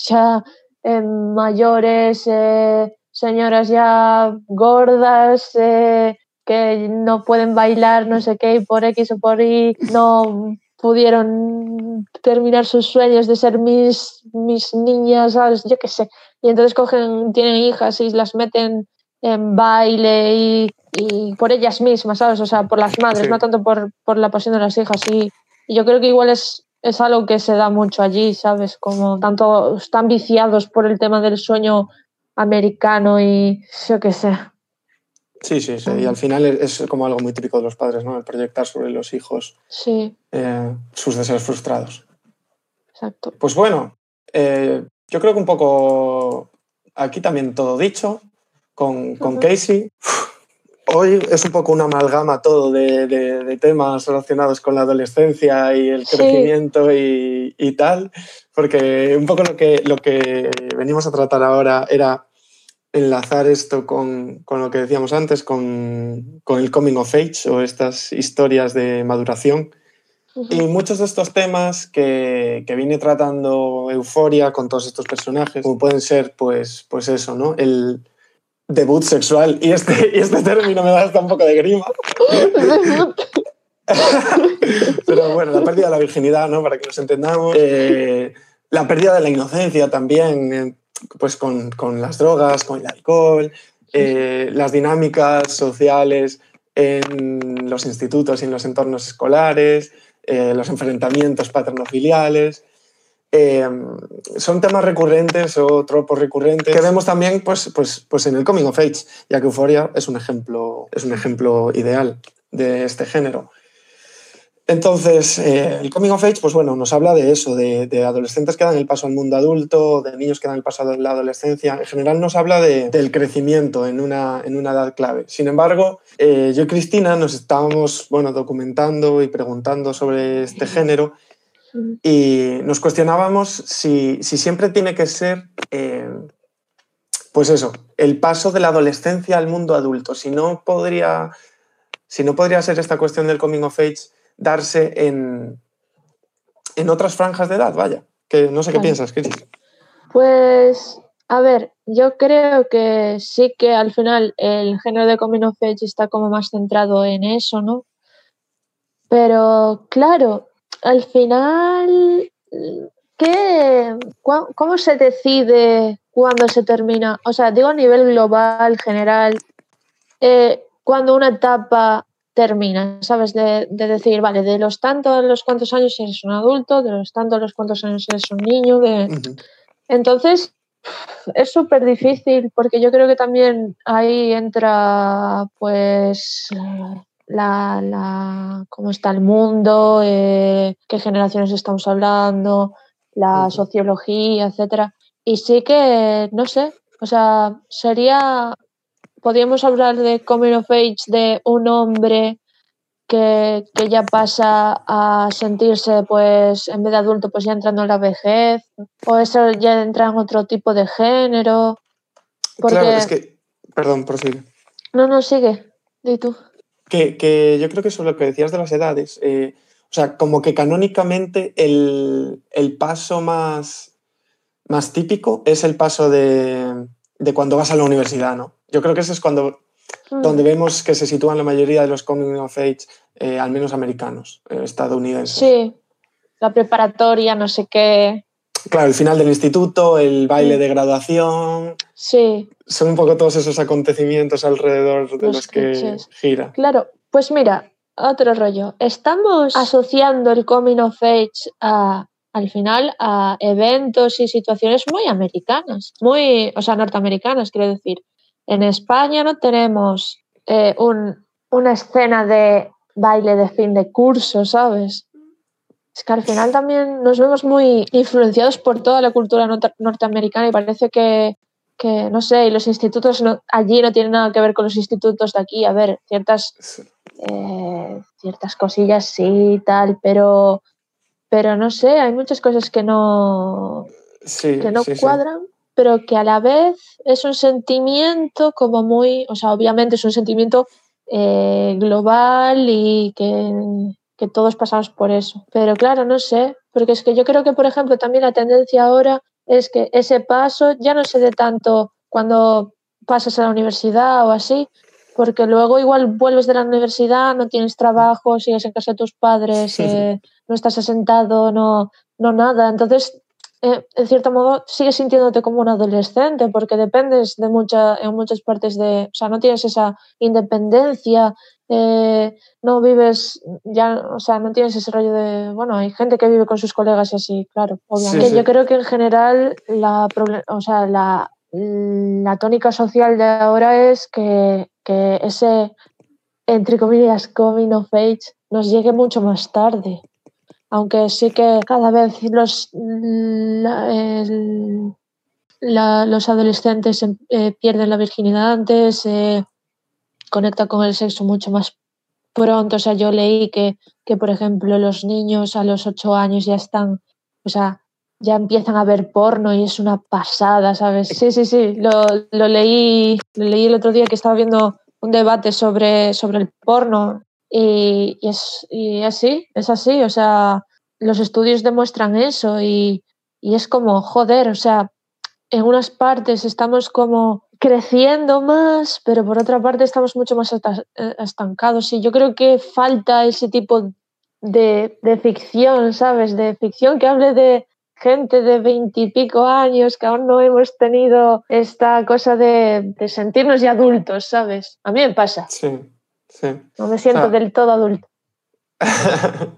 ya eh, mayores, eh, señoras ya gordas, eh, que no pueden bailar, no sé qué, y por X o por Y no pudieron terminar sus sueños de ser mis, mis niñas. Yo qué sé. Y entonces cogen, tienen hijas y las meten en baile y, y, por ellas mismas, ¿sabes? O sea, por las madres, sí. no tanto por, por, la pasión de las hijas. Y, y, yo creo que igual es es algo que se da mucho allí, ¿sabes? Como tanto están viciados por el tema del sueño americano y yo qué sé. Sí, sí, sí. Y al final es como algo muy típico de los padres, ¿no? El proyectar sobre los hijos sí. Eh, sus deseos frustrados. Exacto. Pues bueno, eh, yo creo que un poco aquí también todo dicho con, con Casey. Hoy es un poco una amalgama todo de, de, temas relacionados con la adolescencia y el crecimiento y, y, tal, porque un poco lo que, lo que venimos a tratar ahora era enlazar esto con, con lo que decíamos antes, con, con, el coming of age o estas historias de maduración. Y muchos de estos temas que, que, viene tratando Euforia con todos estos personajes, como pueden ser, pues, pues eso, ¿no? El, debut sexual. Y este, y este término me da hasta un poco de grima. Pero bueno, la pérdida de la virginidad, ¿no? Para que nos entendamos. Eh, la pérdida de la inocencia también, eh, pues con, con, las drogas, con el alcohol, eh, las dinámicas sociales en los institutos y en los entornos escolares, los enfrentamientos paternofiliales. Eh, son temas recurrentes o tropos recurrentes que vemos también pues, pues, pues en el Coming of Age, ya que Euphoria es un ejemplo, es un ejemplo ideal de este género. Entonces, eh, el Coming of Age, pues bueno, nos habla de eso, de, adolescentes que dan el paso al mundo adulto, de niños que dan el paso a la adolescencia. En general nos habla del crecimiento en una, en una edad clave. Sin embargo, eh, yo y Cristina nos estábamos, bueno, documentando y preguntando sobre este género y nos cuestionábamos si, si siempre tiene que ser, eh, pues eso, el paso de la adolescencia al mundo adulto. Si no podría, si no podría ser esta cuestión del coming of age darse en, en otras franjas de edad, vaya. Que no sé qué piensas, Cris. Pues, a ver, yo creo que sí que al final el género de coming of age está como más centrado en eso, ¿no? Pero claro, al final, ¿qué, ¿cómo se decide cuándo se termina? O sea, digo a nivel global, general, eh, cuando una etapa termina, ¿sabes? De, decir, vale, de los tantos a los cuantos años eres un adulto, de los tantos a los cuantos años eres un niño. Entonces, es súper difícil porque yo creo que también ahí entra, pues, la, la, cómo está el mundo, eh, qué generaciones estamos hablando, la sociología, etcétera. Y sí que, no sé, o sea, sería, podríamos hablar de coming of age de un hombre que, que, ya pasa a sentirse, pues, en vez de adulto, pues ya entrando en la vejez, o eso ya entra en otro tipo de género. Porque... Claro, es que, perdón, prosigue. No, no, sigue, di tú. Que, yo creo que sobre lo que decías de las edades, eh, o sea, como que canónicamente el, paso más, más típico es el paso de, cuando vas a la universidad, ¿no? Yo creo que ese es cuando mm. donde vemos que se sitúan la mayoría de los coming of age, eh, al menos americanos, eh, estadounidenses. Sí, la preparatoria, no sé qué. Claro, el final del instituto, el baile de graduación. Sí. Son un poco todos esos acontecimientos alrededor de los, que gira. Claro, pues mira, otro rollo. Estamos asociando el coming of age a, al final a eventos y situaciones muy americanas, muy, o sea, norteamericanas, quiero decir. En España no tenemos eh, un, una escena de baile de fin de curso, ¿sabes? Es que al final también nos vemos muy influenciados por toda la cultura norteamericana y parece que, que no sé, y los institutos allí no tienen nada que ver con los institutos de aquí. A ver, ciertas, eh, ciertas cosillas sí y tal, pero, pero no sé, hay muchas cosas que no, que no cuadran. pero que a la vez es un sentimiento como muy, o sea, obviamente es un sentimiento eh, global y que, que todos pasamos por eso. Pero claro, no sé, porque es que yo creo que, por ejemplo, también la tendencia ahora es que ese paso ya no se dé tanto cuando pasas a la universidad o así, porque luego igual vuelves de la universidad, no tienes trabajo, sigues en casa de tus padres, eh, no estás asentado, no, no nada. Entonces, eh, en cierto modo, sigues sintiéndote como un adolescente porque dependes de mucha, en muchas partes de, o sea, no tienes esa independencia, eh, no vives, ya, o sea, no tienes ese rollo de, bueno, hay gente que vive con sus colegas y así, claro, obviamente. Yo creo que en general la, o sea, la, la tónica social de ahora es que, que ese, entre comillas, coming of age nos llegue mucho más tarde aunque sí que cada vez los, los adolescentes em, eh, pierden la virginidad antes, se conecta con el sexo mucho más pronto. O sea, yo leí que, que, por ejemplo, los niños a los ocho años ya están, o sea, ya empiezan a ver porno y es una pasada, ¿sabes? Sí, sí, sí, lo, lo leí, lo leí el otro día que estaba viendo un debate sobre, sobre el porno y, es, y así, es así, o sea, los estudios demuestran eso y, y es como, joder, o sea, en unas partes estamos como creciendo más, pero por otra parte estamos mucho más eh, estancados. Y yo creo que falta ese tipo de, de ficción, ¿sabes? De ficción que hable de gente de veintipico años que aún no hemos tenido esta cosa de, de, sentirnos ya adultos, ¿sabes? A mí me pasa. Sí. No me siento del todo adulto.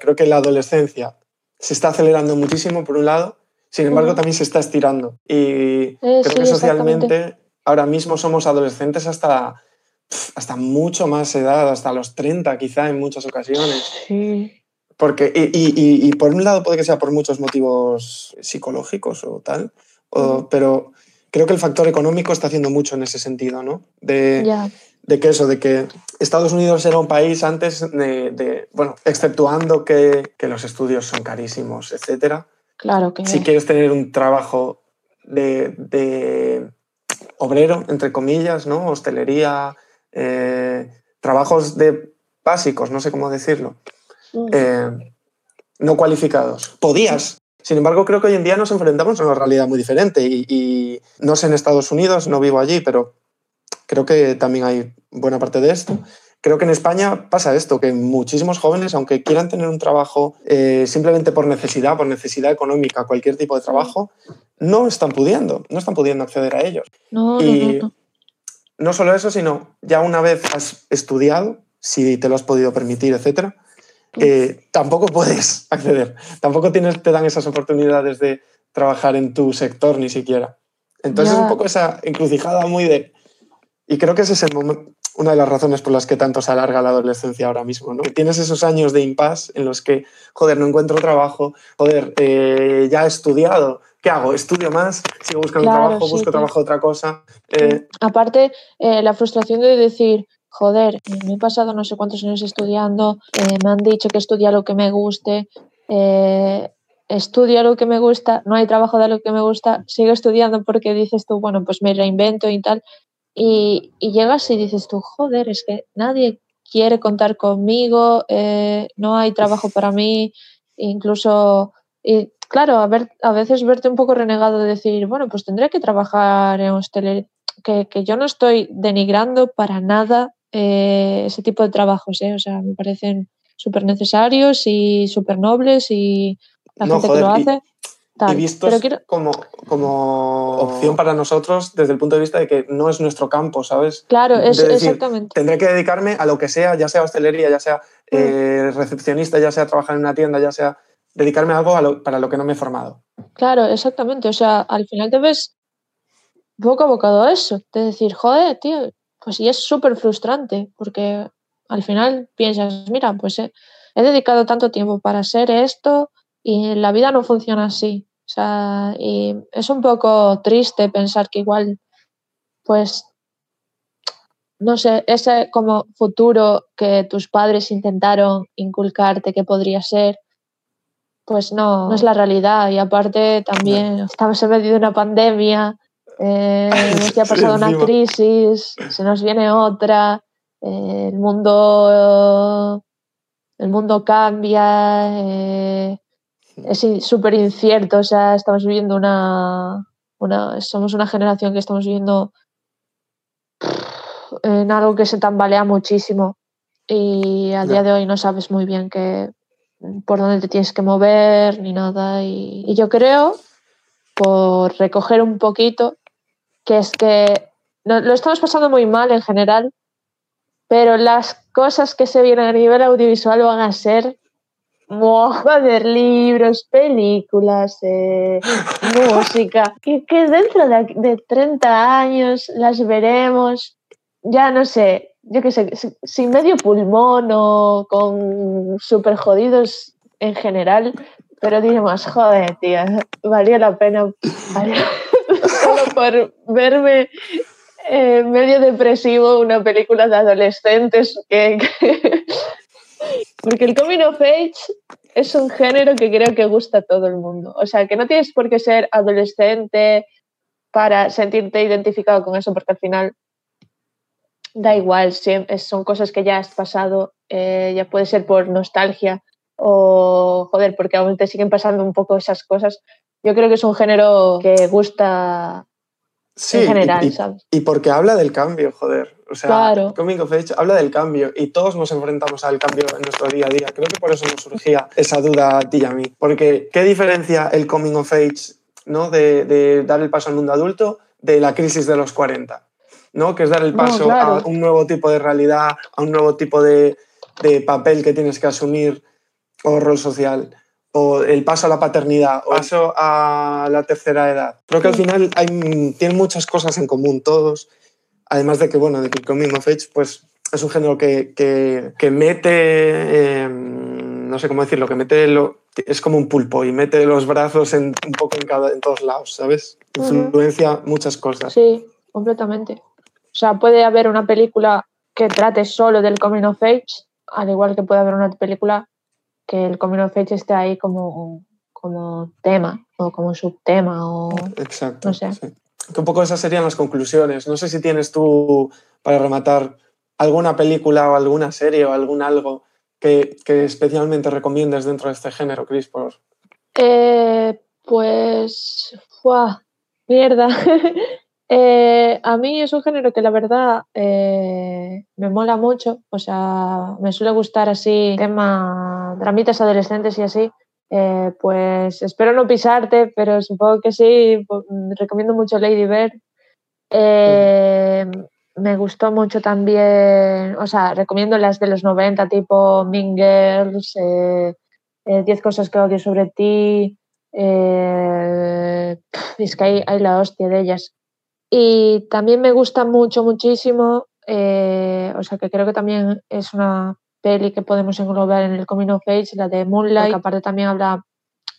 creo que la adolescencia se está acelerando muchísimo, por un lado, sin embargo, también se está estirando. Y eh, creo que socialmente ahora mismo somos adolescentes hasta, hasta mucho más edad, hasta los 30 quizá en muchas ocasiones. Sí. Porque, y, y, por un lado puede que sea por muchos motivos psicológicos o tal, pero creo que el factor económico está haciendo mucho en ese sentido, ¿no? De, de que eso, de que Estados Unidos era un país antes de, bueno, exceptuando que, que, los estudios son carísimos, etcétera. Claro que. Si quieres tener un trabajo de, de obrero, entre comillas, ¿no? Hostelería, eh, trabajos de básicos, no sé cómo decirlo, mm. eh, no cualificados. Podías. Sin embargo, creo que hoy en día nos enfrentamos a una realidad muy diferente y, y no sé en Estados Unidos, no vivo allí, pero Creo que también hay buena parte de esto. Creo que en España pasa esto, que muchísimos jóvenes, aunque quieran tener un trabajo eh, simplemente por necesidad, por necesidad económica, cualquier tipo de trabajo, no están pudiendo, no están pudiendo acceder a ellos. No, y no, no, solo eso, sino ya una vez has estudiado, si te lo has podido permitir, etc., eh, tampoco puedes acceder, tampoco tienes, te dan esas oportunidades de trabajar en tu sector ni siquiera. Entonces es un poco esa encrucijada muy de y creo que ese es el una de las razones por las que tanto se alarga la adolescencia ahora mismo, ¿no? Tienes esos años de impasse en los que, joder, no encuentro trabajo, joder, eh, ya he estudiado, ¿qué hago? ¿Estudio más? ¿Sigo buscando trabajo? ¿Busco trabajo otra cosa? Eh, Aparte, eh, la frustración de decir, joder, me he pasado no sé cuántos años estudiando, me han dicho que estudia lo que me guste, estudio lo que me gusta, no hay trabajo de lo que me gusta, sigo estudiando porque dices tú, bueno, pues me reinvento y tal, y, llegas y dices tú, joder, es que nadie quiere contar conmigo, eh, no hay trabajo para mí, incluso, y claro, a, ver, a veces verte un poco renegado de decir, bueno, pues tendré que trabajar en hostelería, que, que yo no estoy denigrando para nada eh, ese tipo de trabajos, ¿eh? o sea, me parecen súper necesarios y súper nobles y la gente que lo hace y visto como, como opción para nosotros desde el punto de vista de que no es nuestro campo, ¿sabes? Claro, es, exactamente. Tendré que dedicarme a lo que sea, ya sea hostelería, ya sea mm. eh, recepcionista, ya sea trabajar en una tienda, ya sea dedicarme a algo para lo que no me he formado. Claro, exactamente. O sea, al final te ves poco abocado a eso, de decir, joder, tío, pues y es súper frustrante, porque al final piensas, mira, pues he dedicado tanto tiempo para ser esto y la vida no funciona así. O sea, y es un poco triste pensar que igual, pues, no sé, ese como futuro que tus padres intentaron inculcarte que podría ser, pues no, no es la realidad. Y aparte también estamos en medio de una pandemia, eh, ya pasado una crisis, se nos viene otra, eh, el mundo el mundo cambia, eh, es súper incierto, o sea, estamos viviendo una, una, somos una generación que estamos viviendo en algo que se tambalea muchísimo y a día de hoy no sabes muy bien qué, por dónde te tienes que mover ni nada. Y, yo creo, por recoger un poquito, que es que lo estamos pasando muy mal en general, pero las cosas que se vienen a nivel audiovisual van a ser joder, libros, películas, eh, música, que, que dentro de, de, 30 años las veremos, ya no sé, yo qué sé, sin medio pulmón o con súper jodidos en general, pero diremos, joder, tía, valió la pena solo por verme eh, medio depresivo una película de adolescentes que, porque el coming of age es un género que creo que gusta a todo el mundo. O sea, que no tienes por qué ser adolescente para sentirte identificado con eso, porque al final da igual, son cosas que ya has pasado, eh, ya puede ser por nostalgia o, joder, porque aún te siguen pasando un poco esas cosas. Yo creo que es un género que gusta en general, y, ¿sabes? Y porque habla del cambio, joder. O sea, claro. Coming of Age habla del cambio y todos nos enfrentamos al cambio en nuestro día a día. Creo que por eso nos surgía esa duda a ti y a mí. Porque, ¿qué diferencia el Coming of Age ¿no? de, de dar el paso al mundo adulto de la crisis de los 40? ¿no? que es dar el paso a un nuevo tipo de realidad, a un nuevo tipo de, de, papel que tienes que asumir o rol social, o el paso a la paternidad, o paso a la tercera edad. Creo que al final hay, tienen muchas cosas en común todos, además de que, bueno, de que Coming of Age pues, es un género que, que, que mete, eh, no sé cómo decirlo, que mete lo, es como un pulpo y mete los brazos en, un poco en, cada, en todos lados, ¿sabes? Influencia muchas cosas. Sí, completamente. O sea, puede haber una película que trate solo del coming of age, al igual que puede haber una película que el coming of age esté ahí como, como tema o como subtema o Exacto, no sé. Que un poco esas serían las conclusiones. No sé si tienes tú, para rematar, alguna película o alguna serie o algún algo que, que especialmente recomiendes dentro de este género, Chris. Por... Eh, pues, ¡fua! mierda. Eh, a mí es un género que la verdad eh, me mola mucho, o sea, me suele gustar así, tema dramitas adolescentes y así. Eh, pues espero no pisarte, pero supongo que sí. Pues, recomiendo mucho Lady Bird. Me gustó mucho también, o sea, recomiendo las de los 90, tipo Mean Girls, 10 cosas que odio sobre ti. es que hay, hay la hostia de ellas. Y también me gusta mucho, muchísimo, eh, o sea que creo que también es una peli que podemos englobar en el Coming of Age, la de Moonlight, que aparte también habla,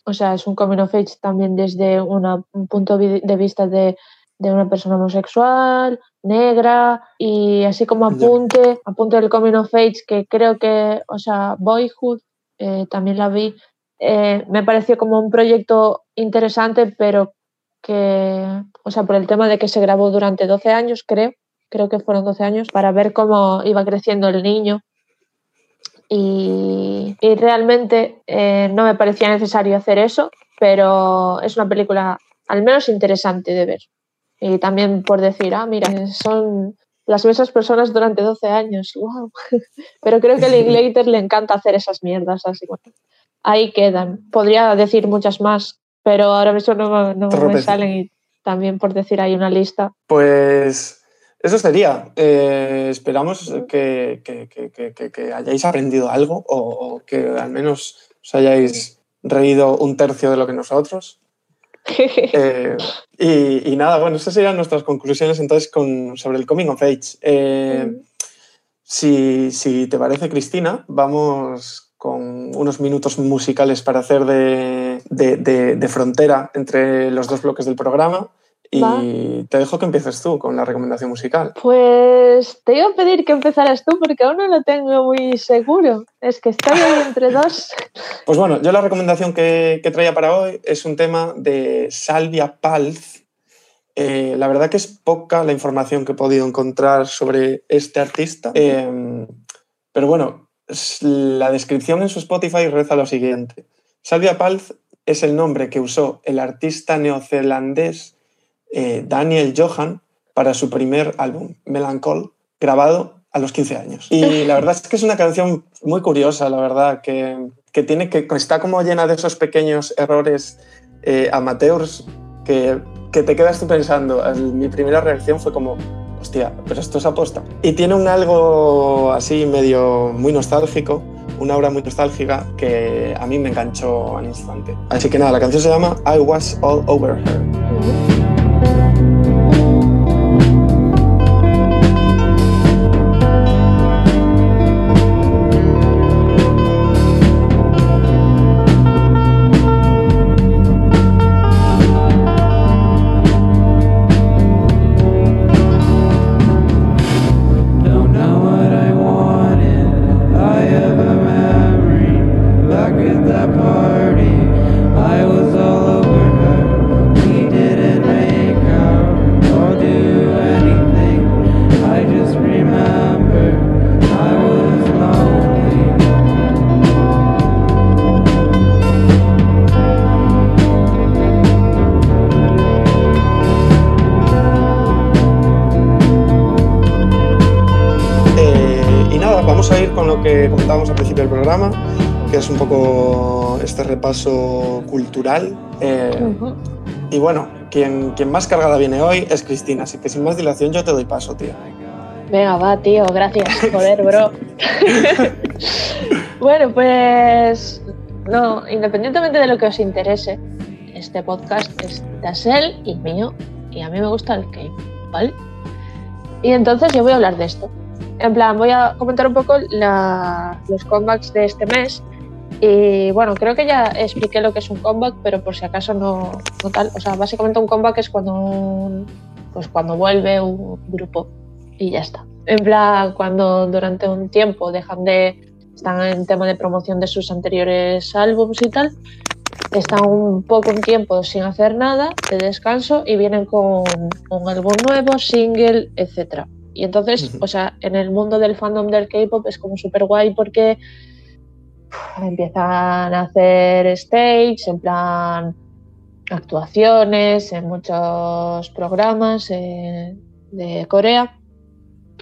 o sea, es un Coming of Age también desde un punto de vista de, de, una persona homosexual, negra, y así como apunte, apunte del Coming of Age, que creo que, o sea, Boyhood, eh, también la vi, eh, me pareció como un proyecto interesante, pero que, o sea, por el tema de que se grabó durante 12 años, creo, creo que fueron 12 años, para ver cómo iba creciendo el niño. Y, y realmente eh, no me parecía necesario hacer eso, pero es una película al menos interesante de ver. Y también por decir, ah, mira, son las mismas personas durante 12 años, wow. Pero creo que a Linklater le encanta hacer esas mierdas, así bueno, ahí quedan. Podría decir muchas más, pero ahora mismo no, no me salen y también por decir hay una lista. Pues eso sería. Eh, esperamos que, que, que, que, hayáis aprendido algo o, que al menos os hayáis reído un tercio de lo que nosotros. eh, y, y, nada, bueno, estas serían nuestras conclusiones entonces con, sobre el Coming of Age. Eh, mm. si, si te parece, Cristina, vamos con unos minutos musicales para hacer de, de, de, frontera entre los dos bloques del programa. Y Va. te dejo que empieces tú con la recomendación musical. Pues te iba a pedir que empezaras tú porque aún no lo tengo muy seguro. Es que estoy ahí entre dos. Pues bueno, yo la recomendación que, que traía para hoy es un tema de Salvia Palz. Eh, la verdad que es poca la información que he podido encontrar sobre este artista. Eh, pero bueno, la descripción en su Spotify reza lo siguiente. Salvia Palz es el nombre que usó el artista neozelandés eh, Daniel Johan para su primer álbum, Melanchol, grabado a los 15 años. Y la verdad es que es una canción muy curiosa, la verdad, que, que tiene que está como llena de esos pequeños errores eh, amateurs que, que, te quedas tú pensando. Mi primera reacción fue como, hostia, pero esto es aposta. Y tiene un algo así medio muy nostálgico, una obra muy nostálgica que a mí me enganchó al instante. Así que nada, la canción se llama I Was All Over Her. Repaso cultural. Eh, y bueno, quien, quien más cargada viene hoy es Cristina, así que sin más dilación yo te doy paso, tío. Venga, va, tío, gracias. Joder, bro. bueno, pues no, independientemente de lo que os interese, este podcast es de y mío, y a mí me gusta el K, ¿vale? Y entonces yo voy a hablar de esto. En plan, voy a comentar un poco los comebacks de este mes. Y bueno, creo que ya expliqué lo que es un comeback, pero por si acaso no, tal. O sea, básicamente un comeback es cuando, pues cuando vuelve un grupo y ya está. En plan, cuando durante un tiempo dejan de. están en tema de promoción de sus anteriores álbumes y tal, están un poco un tiempo sin hacer nada, de descanso, y vienen con un álbum nuevo, single, etcétera. Y entonces, o sea, en el mundo del fandom del K-pop es como súper guay porque empiezan a hacer stage, en plan actuaciones en muchos programas eh, de Corea.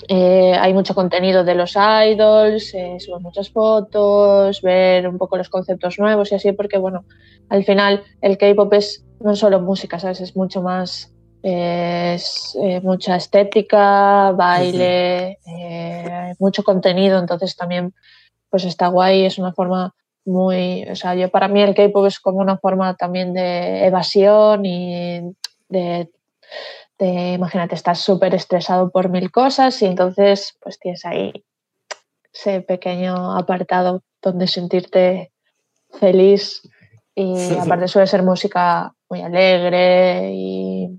Eh, hay mucho contenido de los idols, eh, suben muchas fotos, ver un poco los conceptos nuevos y así, porque bueno, al final el K-pop es no solo música, ¿sabes? Es mucho más es eh, mucha estética, baile, eh, mucho contenido, entonces también pues está guay, es una forma muy, o sea, yo para mí el K-pop es como una forma también de evasión y de, de imagínate, estás súper estresado por mil cosas y entonces pues tienes ahí ese pequeño apartado donde sentirte feliz y aparte suele ser música muy alegre y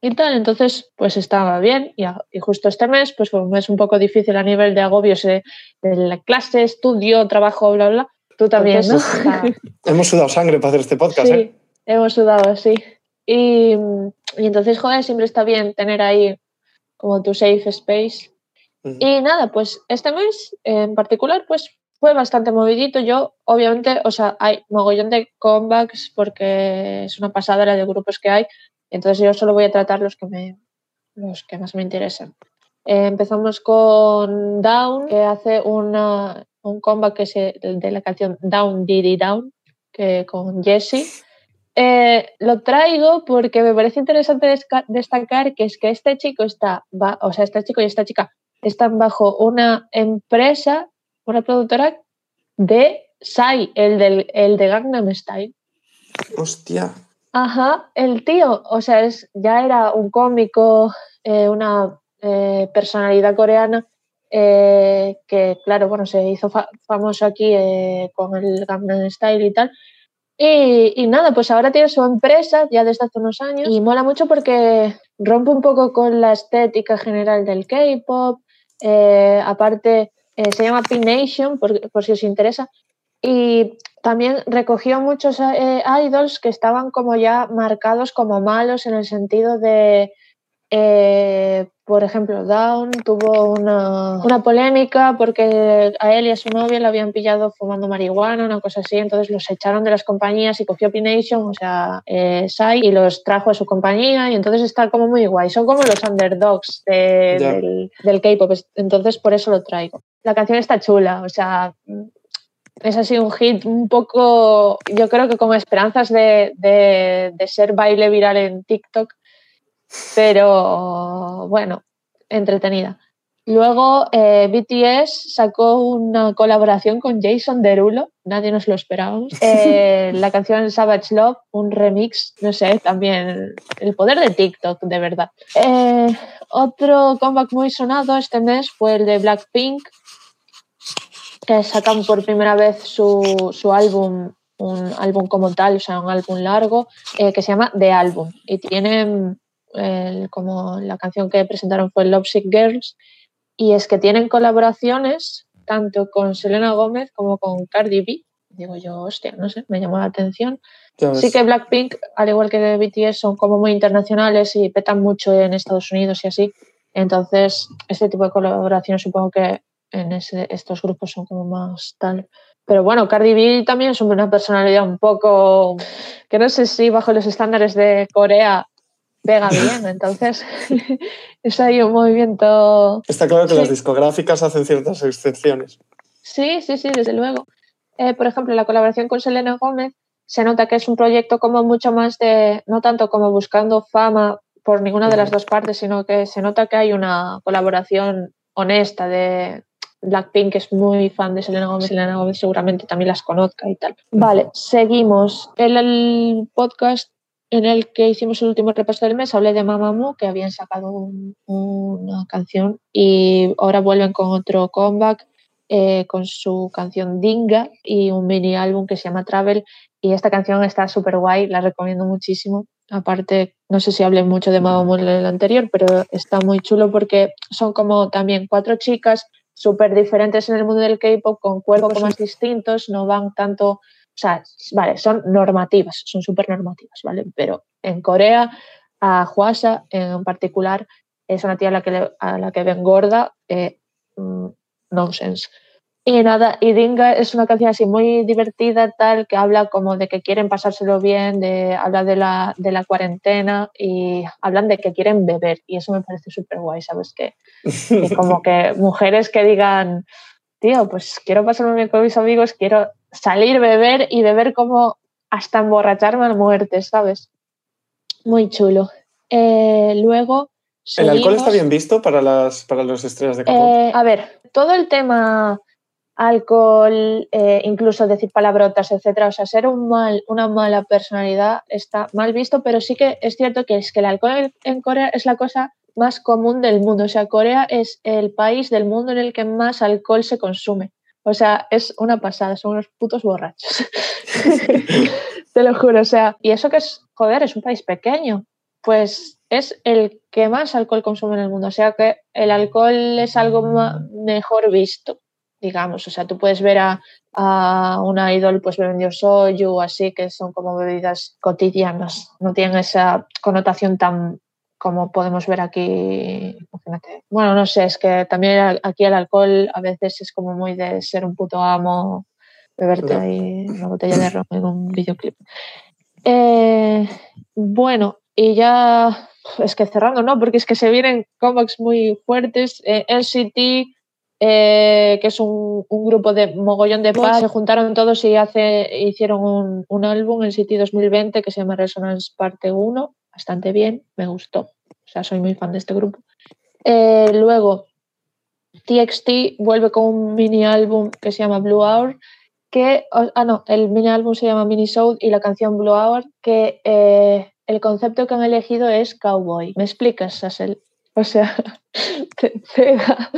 y tal. Entonces, pues estaba bien. Y, justo este mes, pues fue un mes un poco difícil a nivel de agobios de la clase, estudio, trabajo, bla, bla. Tú también, ¿no? hemos sudado sangre para hacer este podcast, sí, ¿eh? Hemos sudado, sí. Y, y, entonces, joder, siempre está bien tener ahí como tu safe space. Y nada, pues este mes en particular, pues fue bastante movidito. Yo, obviamente, o sea, hay mogollón de comebacks porque es una pasada la de grupos que hay, entonces yo solo voy a tratar los que, me, los que más me interesan. Eh, empezamos con Down, que hace un comeback que es de la canción Down Diddy Down, que con Jesse. Eh, lo traigo porque me parece interesante destacar que es que este chico está, o sea, este chico y esta chica están bajo una empresa, una productora de Sai, el, del, el de Gangnam Style. Hostia. Ajá, el tío, o sea, es, ya era un cómico, eh, una eh, personalidad coreana eh, que, claro, bueno, se hizo famoso aquí con el Gangnam Style y tal. Y, y, nada, pues ahora tiene su empresa ya desde hace unos años y mola mucho porque rompe un poco con la estética general del K-pop. aparte, se llama P-Nation, por, por si os interesa. Y también recogió muchos eh, idols que estaban como ya marcados como malos en el sentido de, eh, por ejemplo, Down tuvo una, una, polémica porque a él y a su novia le habían pillado fumando marihuana, una cosa así, entonces los echaron de las compañías y cogió P-Nation, o sea, eh, Sai, y los trajo a su compañía y entonces está como muy guay, son como los underdogs del, del K-pop, entonces por eso lo traigo. La canción está chula, o sea, es así un hit un poco, yo creo que con esperanzas de, de ser baile viral en TikTok, pero bueno, entretenida. Luego eh, BTS sacó una colaboración con Jason Derulo, nadie nos lo esperábamos. Eh, la canción Savage Love, un remix, no sé, también el poder de TikTok, de verdad. Eh, otro comeback muy sonado este mes fue el de Blackpink, sacan por primera vez su, su álbum, un álbum como tal, o sea, un álbum largo, que se llama The Album. Y tienen, como la canción que presentaron fue Love Sick Girls, y es que tienen colaboraciones tanto con Selena Gómez como con Cardi B. Digo yo, hostia, no sé, me llamó la atención. Sí que Blackpink, al igual que BTS, son como muy internacionales y petan mucho en Estados Unidos y así. Entonces, este tipo de colaboraciones supongo que en estos grupos son como más tal. Pero bueno, Cardi B también es una personalidad un poco que no sé si bajo los estándares de Corea pega bien, entonces es ahí un movimiento... Está claro que las discográficas hacen ciertas excepciones. Sí, sí, sí, desde luego. Eh, por ejemplo, la colaboración con Selena Gómez se nota que es un proyecto como mucho más de, no tanto como buscando fama por ninguna de las dos partes, sino que se nota que hay una colaboración honesta de Blackpink, es muy fan de Selena Gómez, Selena Gómez seguramente también las conozca y tal. Vale, seguimos. el podcast en el que hicimos el último repaso del mes, hablé de Mamamoo, que habían sacado una canción y ahora vuelven con otro comeback eh, con su canción Dinga y un mini álbum que se llama Travel. Y esta canción está súper guay, la recomiendo muchísimo. Aparte, no sé si hablé mucho de Mamamoo en el anterior, pero está muy chulo porque son como también cuatro chicas súper diferentes en el mundo del K-pop, con cuerpos más distintos, no van tanto o sea, vale, son normativas, son súper normativas, ¿vale? Pero en Corea, a Huasa en particular, es una tía a la que, a la que ven gorda, eh, mm, nonsense. Y nada, y Dinga es una canción así muy divertida, tal, que habla como de que quieren pasárselo bien, de, habla de la, de la cuarentena y hablan de que quieren beber. Y eso me parece súper guay, ¿sabes? Que, que como que mujeres que digan, tío, pues quiero pasarme bien con mis amigos, quiero salir, beber y beber como hasta emborracharme a muerte, ¿sabes? Muy chulo. Eh, luego. ¿El alcohol está bien visto para, las, para los estrellas de capó? Eh, a ver, todo el tema alcohol, eh, incluso decir palabrotas, etcétera, o sea, ser un mal, una mala personalidad está mal visto, pero sí que es cierto que es que el alcohol en Corea es la cosa más común del mundo. O sea, Corea es el país del mundo en el que más alcohol se consume. O sea, es una pasada, son unos putos borrachos. Te lo juro, o sea, y eso que es, joder, es un país pequeño, pues es el que más alcohol consume en el mundo. O sea que el alcohol es algo mejor visto, digamos. O sea, tú puedes ver a, a una idol pues bebiendo soju, así que son como bebidas cotidianas, no tienen esa connotación tan como podemos ver aquí, Bueno, no sé, es que también aquí el alcohol a veces es como muy de ser un puto amo, beberte ahí una botella de ron en un videoclip. Eh, bueno, y ya es que cerrando, ¿no? Porque es que se vienen cómics muy fuertes. Eh, NCT, eh, que es un, grupo de mogollón de paz, se juntaron todos y hace, hicieron un, un álbum, NCT 2020, que se llama Resonance Parte 1 bastante bien, me gustó. O sea, soy muy fan de este grupo. Eh, luego, TXT vuelve con un mini álbum que se llama Blue Hour, que, ah, no, el mini álbum se llama Mini Soul y la canción Blue Hour, que eh, el concepto que han elegido es cowboy. ¿Me explicas, Sassel? O sea, te pega.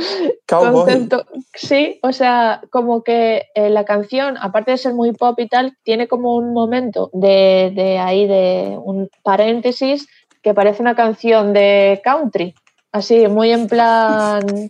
Cowboy. Sí, o sea, como que eh, la canción, aparte de ser muy pop y tal, tiene como un momento de, de ahí, de un paréntesis, que parece una canción de country. Así, muy en plan.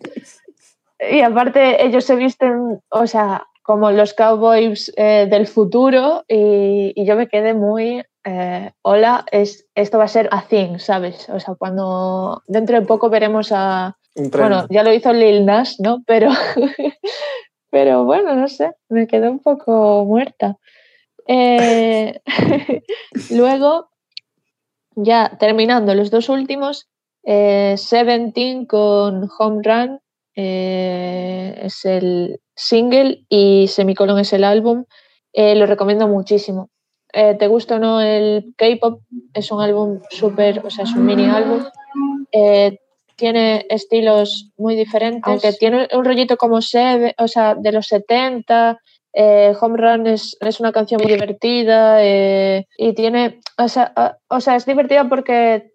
Y aparte, ellos se visten, o sea, como los cowboys eh, del futuro, y, y, yo me quedé muy eh, hola, es, esto va a ser a thing, ¿sabes? O sea, cuando dentro de poco veremos a... Bueno, ya lo hizo Lil Nas, ¿no? Pero, pero bueno, no sé, me quedé un poco muerta. Eh, luego, ya terminando los dos últimos, eh, Seventeen con Home Run es el single y Semicolon es el álbum. Lo recomiendo muchísimo. Eh, ¿Te gusta o no el K-pop? Es un álbum súper, o sea, es un mini álbum. Eh, tiene estilos muy diferentes, aunque tiene un rollito como se, o sea, de los 70. Home Run es, es, una canción muy divertida y tiene, o sea, o sea, es divertida porque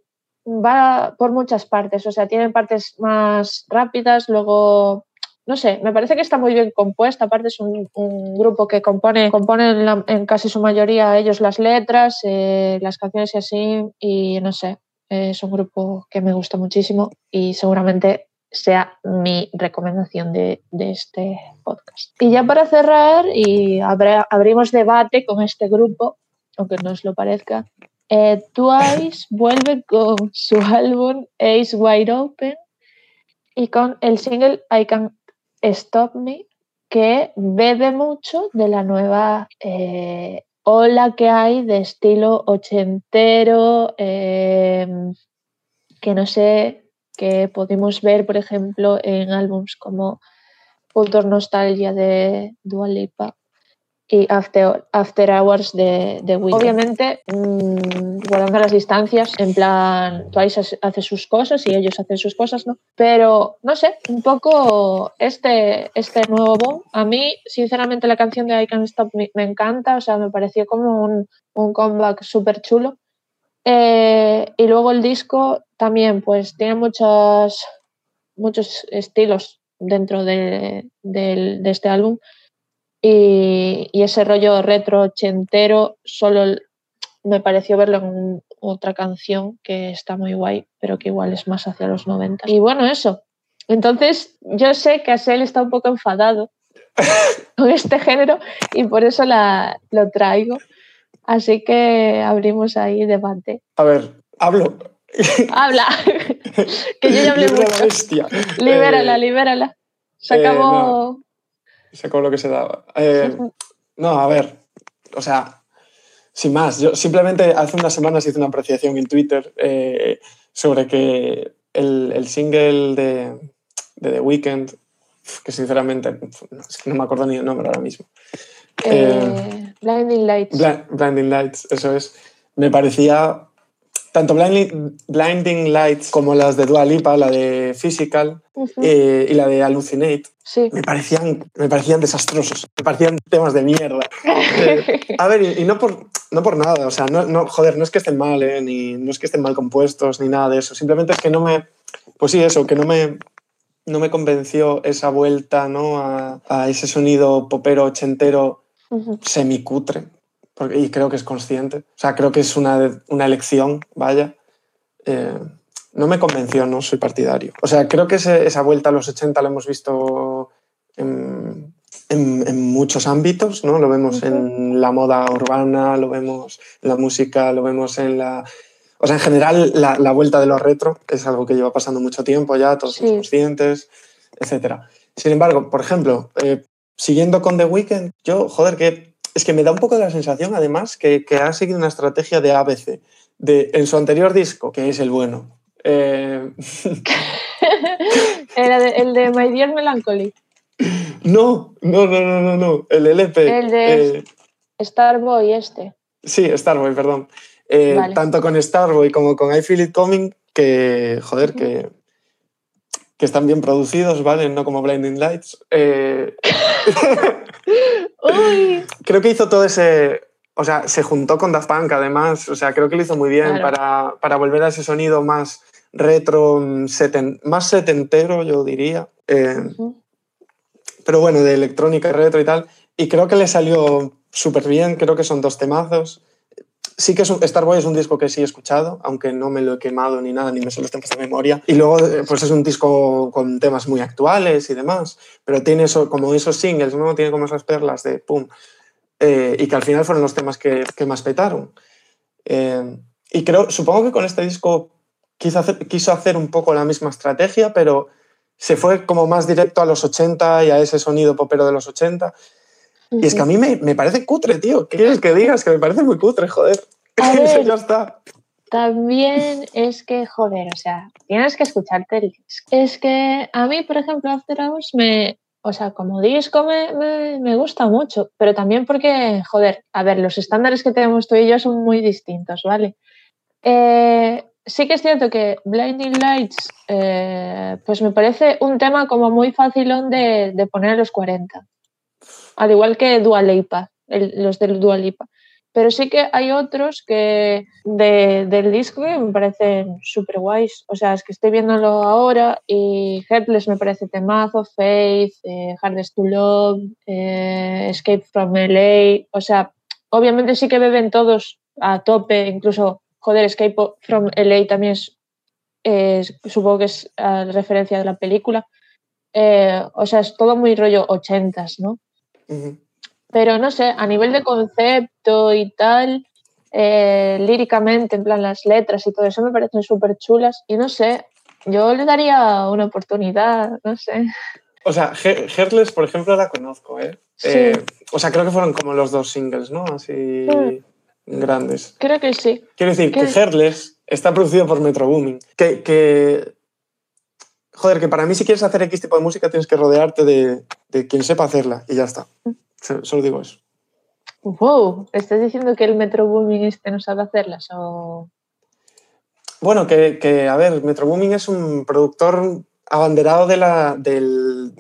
va por muchas partes, o sea, tiene partes más rápidas, luego no sé, me parece que está muy bien compuesta. Aparte es un, grupo que compone, compone en, casi su mayoría ellos las letras, eh, las canciones y así. Y no sé, es un grupo que me gusta muchísimo y seguramente sea mi recomendación de, este podcast. Y ya para cerrar, y abrimos debate con este grupo, aunque no os lo parezca, eh, Twice vuelve con su álbum Ace Wide Open y con el single I Can Stop Me, que bebe mucho de la nueva eh, ola que hay de estilo ochentero, em, que no sé, que podemos ver, por ejemplo, en álbums como Culture Nostalgia de Dua Lipa y After, After Hours de, de Obviamente, mmm, guardando las distancias, en plan, Twice hace sus cosas y ellos hacen sus cosas, ¿no? Pero, no sé, un poco este, este nuevo boom. A mí, sinceramente, la canción de I Can't Stop me, me encanta, o sea, me pareció como un, un comeback súper chulo. Eh, y luego el disco también, pues, tiene muchos, muchos estilos dentro de, de, de este álbum y, ese rollo retro ochentero solo me pareció verlo en otra canción que está muy guay, pero que igual es más hacia los 90. Y bueno, eso. Entonces, yo sé que Asel está un poco enfadado con este género y por eso la, lo traigo. Así que abrimos ahí debate. A ver, hablo. Habla. que yo ya hablé mucho. Libérala, eh, libérala. Se eh, acabó sacó lo que se daba. Eh, no, a ver, o sea, sin más, yo simplemente hace unas semanas hice una apreciación en Twitter eh, sobre que el, el single de, de, The Weeknd, que sinceramente no me acuerdo ni el nombre ahora mismo. Eh, Blinding Lights. Blinding Lights, eso es. Me parecía tanto Blinding, Lights como las de Dua Lipa, la de Physical eh, y la de Hallucinate, me, parecían, me parecían desastrosos, me parecían temas de mierda. Eh, a ver, y, no, por, no por nada, o sea, no, no, joder, no es que estén mal, eh, ni, no es que estén mal compuestos, ni nada de eso, simplemente es que no me, pues sí, eso, que no me, no me convenció esa vuelta ¿no? a, a ese sonido popero ochentero semicutre y creo que es consciente. O sea, creo que es una, una elección, vaya. Eh, no me convenció, no soy partidario. O sea, creo que esa vuelta a los 80 la hemos visto en, en, muchos ámbitos, ¿no? Lo vemos en la moda urbana, lo vemos en la música, lo vemos en la... O sea, en general, la, la vuelta de los retro es algo que lleva pasando mucho tiempo ya, todos somos conscientes, etc. Sin embargo, por ejemplo, eh, siguiendo con The Weeknd, yo, joder, que es que me da un poco la sensación, además, que, ha seguido una estrategia de ABC. De, en su anterior disco, que es el bueno. Eh... Era el de My Dear Melancholy. No, no, no, no, no, no. El LP. El de eh, Starboy este. Sí, Starboy, perdón. Eh, tanto con Starboy como con I Feel It Coming, que, joder, que, que están bien producidos, ¿vale? No como Blinding Lights. Eh... Creo que hizo todo ese. O sea, se juntó con Daft Punk además. O sea, creo que lo hizo muy bien para, para, volver a ese sonido más retro, más setentero, yo diría. Eh, pero bueno, de electrónica retro y tal. Y creo que le salió súper bien. Creo que son dos temazos. Sí que es Starboy es un disco que sí he escuchado, aunque no me lo he quemado ni nada, ni me solo los temas de memoria. Y luego, eh, pues es un disco con temas muy actuales y demás, pero tiene como esos singles, ¿no? Tiene como esas perlas de pum. Eh, y que al final fueron los temas que, que más petaron. Eh, y creo, supongo que con este disco quiso hacer, quiso hacer un poco la misma estrategia, pero se fue como más directo a los 80 y a ese sonido popero de los 80 y es que a mí me, me, parece cutre, tío. ¿Qué quieres que digas? Que me parece muy cutre, joder. ya está. También es que, joder, o sea, tienes que escucharte el disco. Es que a mí, por ejemplo, After Hours me. o sea, como disco me, me, me, gusta mucho, pero también porque, joder, a ver, los estándares que tenemos tú y yo son muy distintos, ¿vale? Eh, sí que es cierto que Blinding Lights, eh, pues me parece un tema como muy fácil de, de, poner a los 40, al igual que Dua Lipa, el, los del Dua Lipa. Pero sí que hay otros que de, del disco que me parecen súper guays. O sea, es que estoy viéndolo ahora y Headless me parece temazo, Faith, eh, Hardest to Love, eh, Escape from LA. O sea, obviamente sí que beben todos a tope, incluso, joder, Escape from LA también es, eh, supongo que es a referencia de la película. Eh, o sea, es todo muy rollo ochentas, ¿no? Uh -huh. Pero no sé, a nivel de concepto y tal, eh, líricamente, en plan las letras y todo eso me parecen súper chulas. Y no sé, yo le daría una oportunidad, no sé. O sea, Heartless, por ejemplo, la conozco, ¿eh? Sí. eh o sea, creo que fueron como los dos singles, ¿no? Así Mm. grandes. Creo que sí. Quiero decir ¿Qué? que Heartless está producido por Metro Booming. Que, que- Joder, que para mí si quieres hacer X tipo de música tienes que rodearte de, de quien sepa hacerla y ya está. So- Solo digo eso. Wow, ¿estás diciendo que el Metro Booming este no sabe hacerlas? O... Bueno, que, que, a ver, Metro Booming es un productor abanderado de la, del,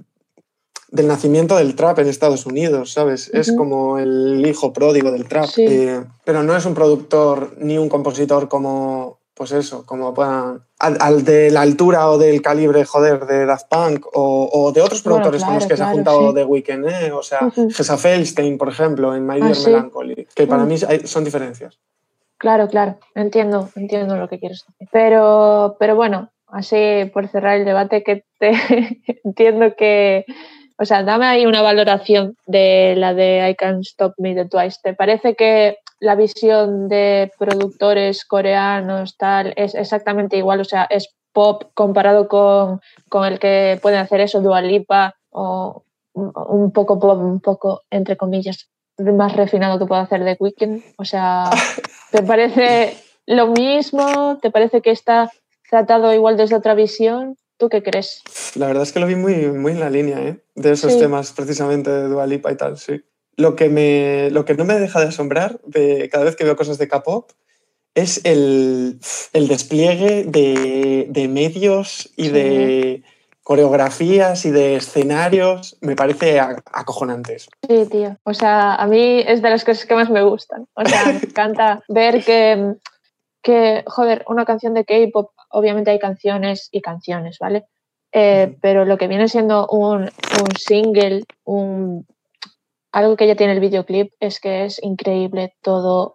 del nacimiento del trap en Estados Unidos, ¿sabes? Es como el hijo pródigo del trap. Sí. Eh, pero no es un productor ni un compositor como, pues eso, como puedan- al, al de la altura o del calibre, joder, de Daft Punk o, o de otros Bueno, productores con los claro, que se ha juntado sí. The Weeknd, ¿eh? O sea. Gesa Feldstein, por ejemplo, en My Ah, Dear sí. Melancholy, que para Mm. mí hay- son diferencias. Claro, claro, entiendo, entiendo lo que quieres decir. Pero, pero bueno, así por cerrar el debate, que te entiendo que, o sea, dame ahí una valoración de la de I Can't Stop Me de Twice. ¿Te parece que la visión de productores coreanos tal es exactamente igual? O sea, es pop comparado con, con el que pueden hacer eso, Dua Lipa, o un poco pop, un poco, entre comillas, más refinado que puede hacer The Weeknd. O sea, ¿te parece lo mismo? ¿Te parece que está tratado igual desde otra visión? ¿Tú qué crees? La verdad es que lo vi muy, muy en la línea, ¿eh? De esos Sí. temas, precisamente de Dua Lipa y tal, sí. Lo que, me, lo que no me deja de asombrar de cada vez que veo cosas de K-pop es el, el despliegue de, de medios y Sí. de coreografías y de escenarios. Me parece a- acojonante eso. Sí, tío. O sea, a mí es de las cosas que más me gustan. O sea, me encanta ver que, que, joder, una canción de K-pop, obviamente hay canciones y canciones, ¿vale? Eh, pero lo que viene siendo un, un single, un, algo que ya tiene el videoclip, es que es increíble todo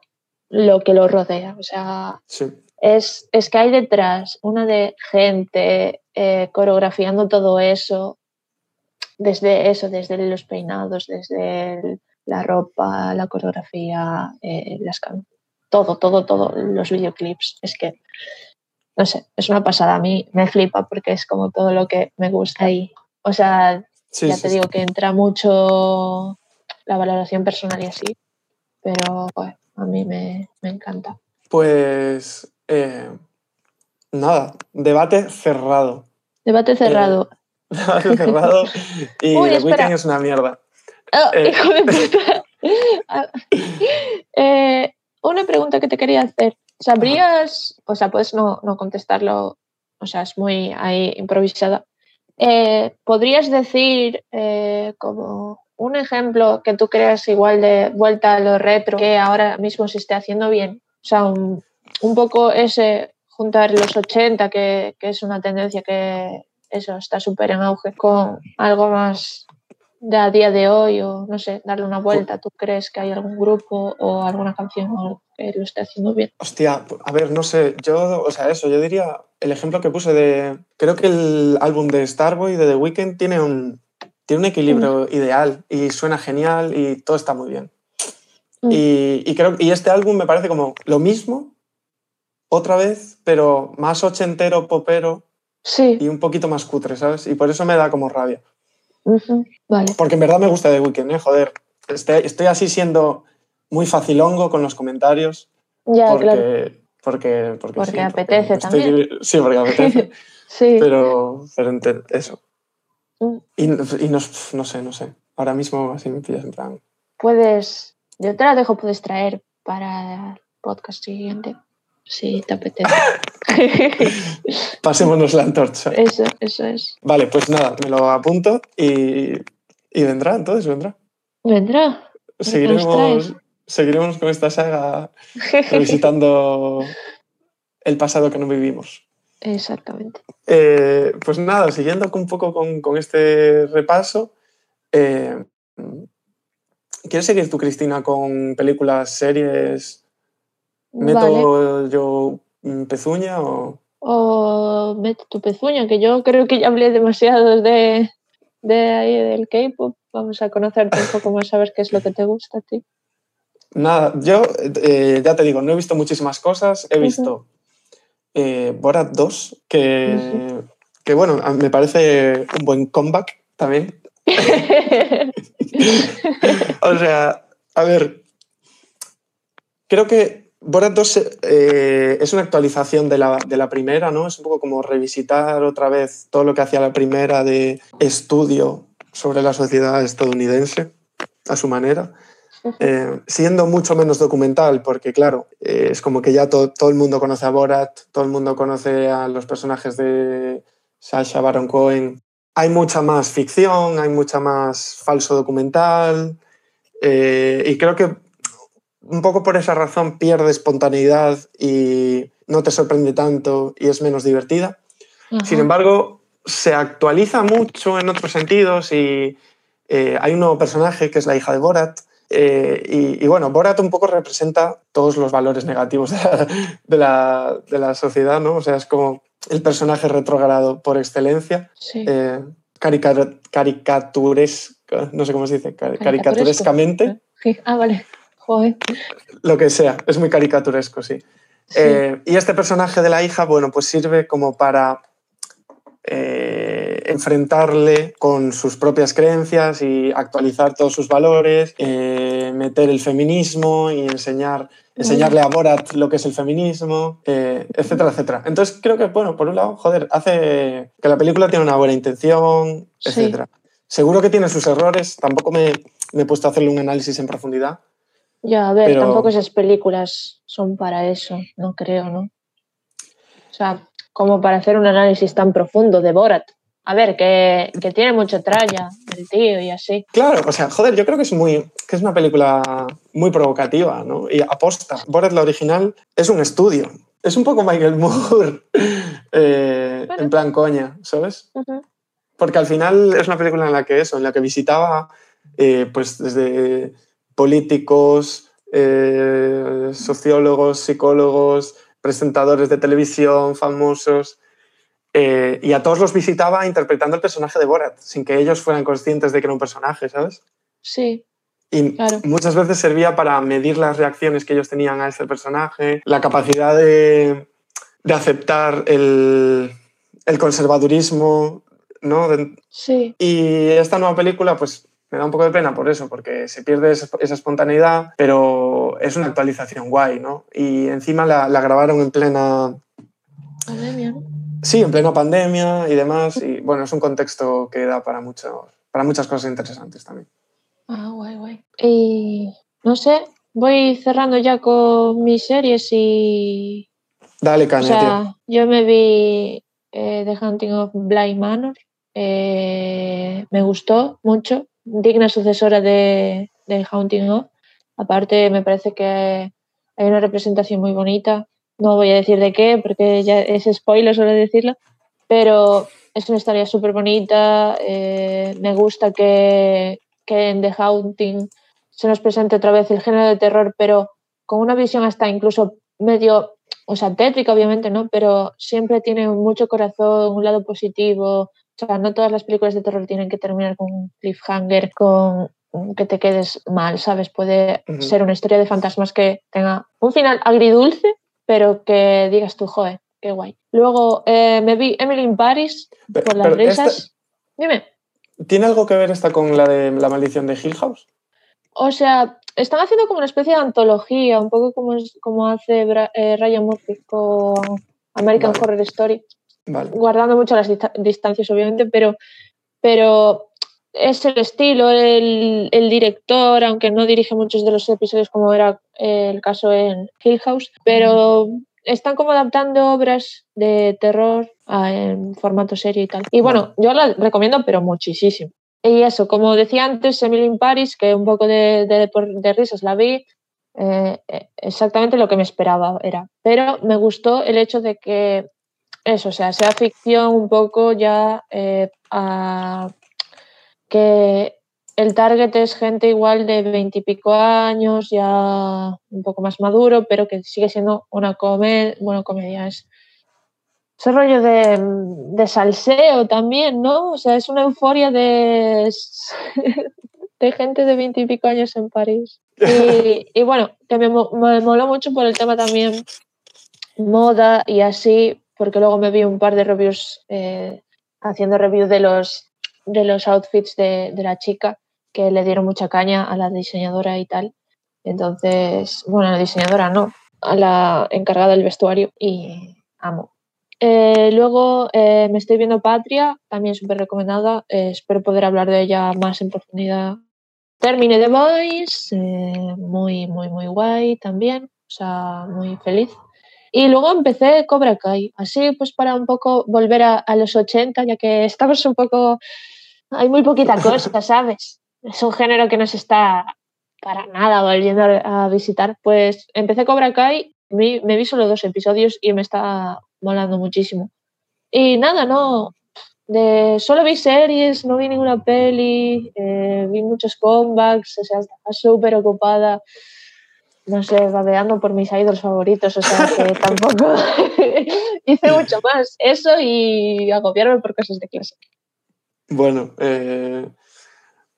lo que lo rodea. O sea, Sí. es, es que hay detrás una de gente eh, coreografiando todo eso, desde eso, desde los peinados, desde el- la ropa, la coreografía, eh, las todo, todo, todo, los videoclips. Es que, no sé, es una pasada. A mí me flipa porque es como todo lo que me gusta ahí. O sea, Sí, ya sí, te digo que entra mucho la valoración personal y así, pero joder, a mí me, me encanta. Pues eh, nada, debate cerrado. Debate cerrado. Debate cerrado y Uy, espera. Weeknd es una mierda. Ah, Eh. hijo de puta. Ah, eh, una pregunta que te quería hacer. ¿Sabrías, o sea, puedes no, no contestarlo, o sea, es muy ahí improvisada. Eh, ¿Podrías decir eh, como un ejemplo que tú creas igual de vuelta a lo retro que ahora mismo se esté haciendo bien? O sea, un, un poco ese juntar los 80, que, que es una tendencia que eso está súper en auge, con algo más de a día de hoy o no sé, darle una vuelta. ¿Tú crees que hay algún grupo o alguna canción que lo esté haciendo bien? Hostia, a ver, no sé, yo, o sea, eso, yo diría el ejemplo que puse de. Creo que el álbum de Starboy de The Weeknd tiene un, tiene un equilibrio ideal y suena genial y todo está muy bien. Mm. Y, y creo y este álbum me parece como lo mismo, otra vez, pero más ochentero, popero Sí, y un poquito más cutre, ¿sabes? Y por eso me da como rabia. vale. Porque en verdad me gusta The Weeknd, ¿eh? Joder. Estoy, estoy así siendo muy facilongo con los comentarios. Ya, porque, claro. porque, porque, Porque sí, apetece estoy- Sí, porque apetece. Sí, pero, pero eso. Y, y no, no sé, no sé. Ahora mismo así me pillas en plan. Puedes, yo te la dejo, puedes traer para el podcast siguiente, si te apetece. Pasémonos la antorcha. eso, eso es. Vale, pues nada, me lo apunto y, y vendrá, entonces vendrá. Vendrá. Seguiremos, seguiremos con esta saga revisitando el pasado que no vivimos. Exactamente. Eh, pues nada, siguiendo un poco con, con este repaso, eh, ¿quieres seguir tú, Cristina, con películas, series? ¿Meto Vale. yo pezuña o...? O mete tu pezuña, que yo creo que ya hablé demasiado de, de ahí del K-pop. Vamos a conocerte un poco más, a ver qué es lo que te gusta a ti. Nada, yo eh, ya te digo, no he visto muchísimas cosas. He visto eh, Borat 2, que, que bueno, me parece un buen comeback también. O sea, a ver, creo que Borat 2 eh, es una actualización de la, de la primera, ¿no? Es un poco como revisitar otra vez todo lo que hacía la primera de estudio sobre la sociedad estadounidense a su manera. Eh, siendo mucho menos documental, porque claro, eh, es como que ya to- todo el mundo conoce a Borat, todo el mundo conoce a los personajes de Sasha Baron Cohen. Hay mucha más ficción, hay mucha más falso documental, eh, y creo que un poco por esa razón pierde espontaneidad y no te sorprende tanto y es menos divertida. Sin Ajá. embargo, se actualiza mucho en otros sentidos y eh, hay un nuevo personaje que es la hija de Borat. Eh, y, y bueno, Borat un poco representa todos los valores negativos de la, de la- de la sociedad, ¿no? O sea, es como el personaje retrogrado por excelencia, Sí. eh, carica- caricaturesca, no sé cómo se dice, caricaturescamente. Ah, vale. Joder. lo que sea, es muy caricaturesco, sí. Sí. Eh, y este personaje de la hija, bueno, pues sirve como para eh, enfrentarle con sus propias creencias y actualizar todos sus valores, eh, meter el feminismo y enseñar, enseñarle a Borat lo que es el feminismo, eh, etcétera, etcétera. Entonces creo que, bueno, por un lado, joder, hace que la película tiene una buena intención, Sí. etcétera. Seguro que tiene sus errores, tampoco me, me he puesto a hacerle un análisis en profundidad. Ya, a ver, Pero- tampoco esas películas son para eso, no creo, ¿no? O sea, como para hacer un análisis tan profundo de Borat. A ver, que, que tiene mucha tralla el tío y así. Claro, o sea, joder, yo creo que es muy que es una película muy provocativa, ¿no? Y aposta. Borat, la original, es un estudio. Es un poco Michael Moore, eh, Bueno. en plan coña, ¿sabes? Ujú. Porque al final es una película en la que eso, en la que visitaba, eh, pues desde políticos, eh, sociólogos, psicólogos, presentadores de televisión, famosos, eh, y a todos los visitaba interpretando el personaje de Borat, sin que ellos fueran conscientes de que era un personaje, ¿sabes? Sí, Y Claro. muchas veces servía para medir las reacciones que ellos tenían a ese personaje, la capacidad de, de aceptar el, el conservadurismo, ¿no? Sí, y esta nueva película, pues me da un poco de pena por eso, porque se pierde esa, esa espontaneidad, pero es una actualización guay, ¿no? Y encima la, la grabaron en plena, pandemia, ¿no? sí, en plena pandemia y demás, y bueno, es un contexto que da para, mucho, para muchas cosas interesantes también. Ah, guay, guay. Y no sé, voy cerrando ya con mis series y. Dale O caña, tío. sea, yo me vi eh, The Hunting of Bly Manor. eh, me gustó mucho. Digna sucesora de, de Haunting of. Aparte, me parece que hay una representación muy bonita. No voy a decir de qué, porque ya es spoiler solo decirlo. Pero es una historia súper bonita. eh, me gusta que, que en The Haunting se nos presente otra vez el género de terror, pero con una visión hasta incluso medio o sea, tétrica obviamente, ¿no? Pero siempre tiene mucho corazón, un lado positivo. O sea, no todas las películas de terror tienen que terminar con un cliffhanger, con que te quedes mal, ¿sabes? Puede ser una historia de fantasmas que tenga un final agridulce, pero que digas tú, joder, qué guay. Luego eh, me vi Emily in Paris Pe- por las pero esta- risas. Dime. ¿Tiene algo que ver esta con la de la maldición de Hill House? O sea, están haciendo como una especie de antología, un poco como, es- como hace Bra- eh, Ryan Murphy con American Vale. Horror Story. Vale. guardando mucho las dista- distancias, obviamente, pero pero es el estilo, el, el, director, aunque no dirige muchos de los episodios como era el caso en Hill House, pero están como adaptando obras de terror en formato serie y tal. Y bueno, yo la recomiendo, pero muchísimo. Y eso, como decía antes, Emily in Paris, que un poco de, de, de risas la vi, eh, eh, exactamente lo que me esperaba era. Pero me gustó el hecho de que eso, o sea, sea ficción un poco ya eh, a, que el target es gente igual de veintipico años, ya un poco más maduro, pero que sigue siendo una comedia, bueno, comedia es ese rollo de, de, salseo también, ¿no? O sea, es una euforia de, de gente de veintipico años en París. Y, bueno, que me, me moló mucho por el tema también moda y así, porque luego me vi un par de reviews eh, haciendo review de los de los outfits de, de, la chica que le dieron mucha caña a la diseñadora y tal. Entonces, bueno, la diseñadora no, a la encargada del vestuario y amo. Eh, luego eh, me estoy viendo Patria, también súper recomendada. Espero poder hablar de ella más en profundidad. Terminé The Voice, muy, muy, muy guay también, o sea, muy feliz. Y luego empecé Cobra Kai, así pues para un poco volver a, a los 80, ya que estamos un poco hay muy poquita cosa, ¿sabes? Es un género que no se está para nada volviendo a visitar. Pues empecé Cobra Kai, me, me vi solo dos episodios y me está molando muchísimo. Y nada, no, de, solo vi series, no vi ninguna peli, eh, vi muchos comebacks, o sea, estaba súper ocupada, no sé, babeando por mis idols favoritos, o sea, que tampoco hice mucho más. Eso y agobiarme por cosas de clase. Bueno, eh,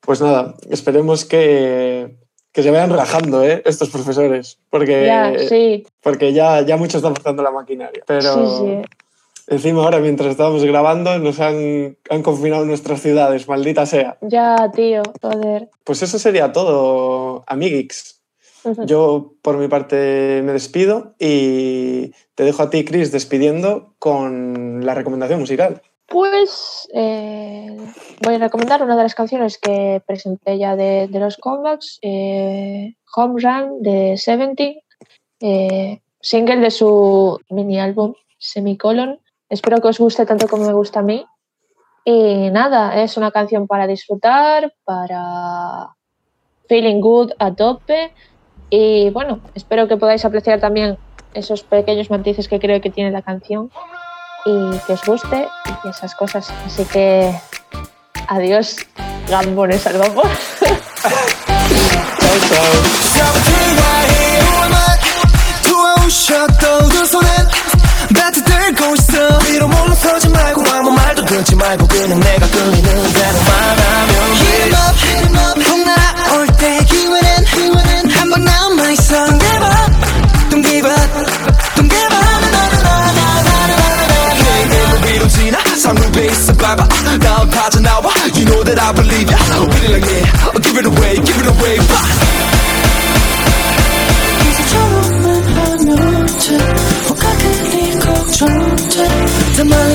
pues nada, esperemos que, que, se vayan relajando ¿eh? estos profesores, porque ya, sí. porque ya, ya mucho están forzando la maquinaria. Pero sí, sí. encima ahora, mientras estábamos grabando, nos han, han confinado nuestras ciudades, maldita sea. Ya, tío, joder. Pues eso sería todo, amiguix. Uh -huh. Yo, por mi parte, me despido y te dejo a ti, Chris, despidiendo con la recomendación musical. Pues eh, voy a recomendar una de las canciones que presenté ya de, de los comebacks, eh, Home Run de Seventeen, eh, single de su mini álbum Semicolon. Espero que os guste tanto como me gusta a mí. Y nada, es una canción para disfrutar, para feeling good a tope. Y bueno, espero que podáis apreciar también esos pequeños matices que creo que tiene la canción y que os guste y esas cosas. Así que adiós, gambones al. 따뜻들고 있어 위로 물러서지 말고 아무 말도 듣지 말고 그냥 내가 끌리는 대로 말하면 Hit em up, hit em up 폭날올 때 기회는, 기회는 한방 남아있어 Don't give up, don't give up, don't give up 지나 상륙에 있어 봐봐 나 빠져나와 You know that I believe ya Really like yeah I'll give it away give it away bah. 이제 처음만 하면 돼 뭐가 그리 걱정돼 더 많이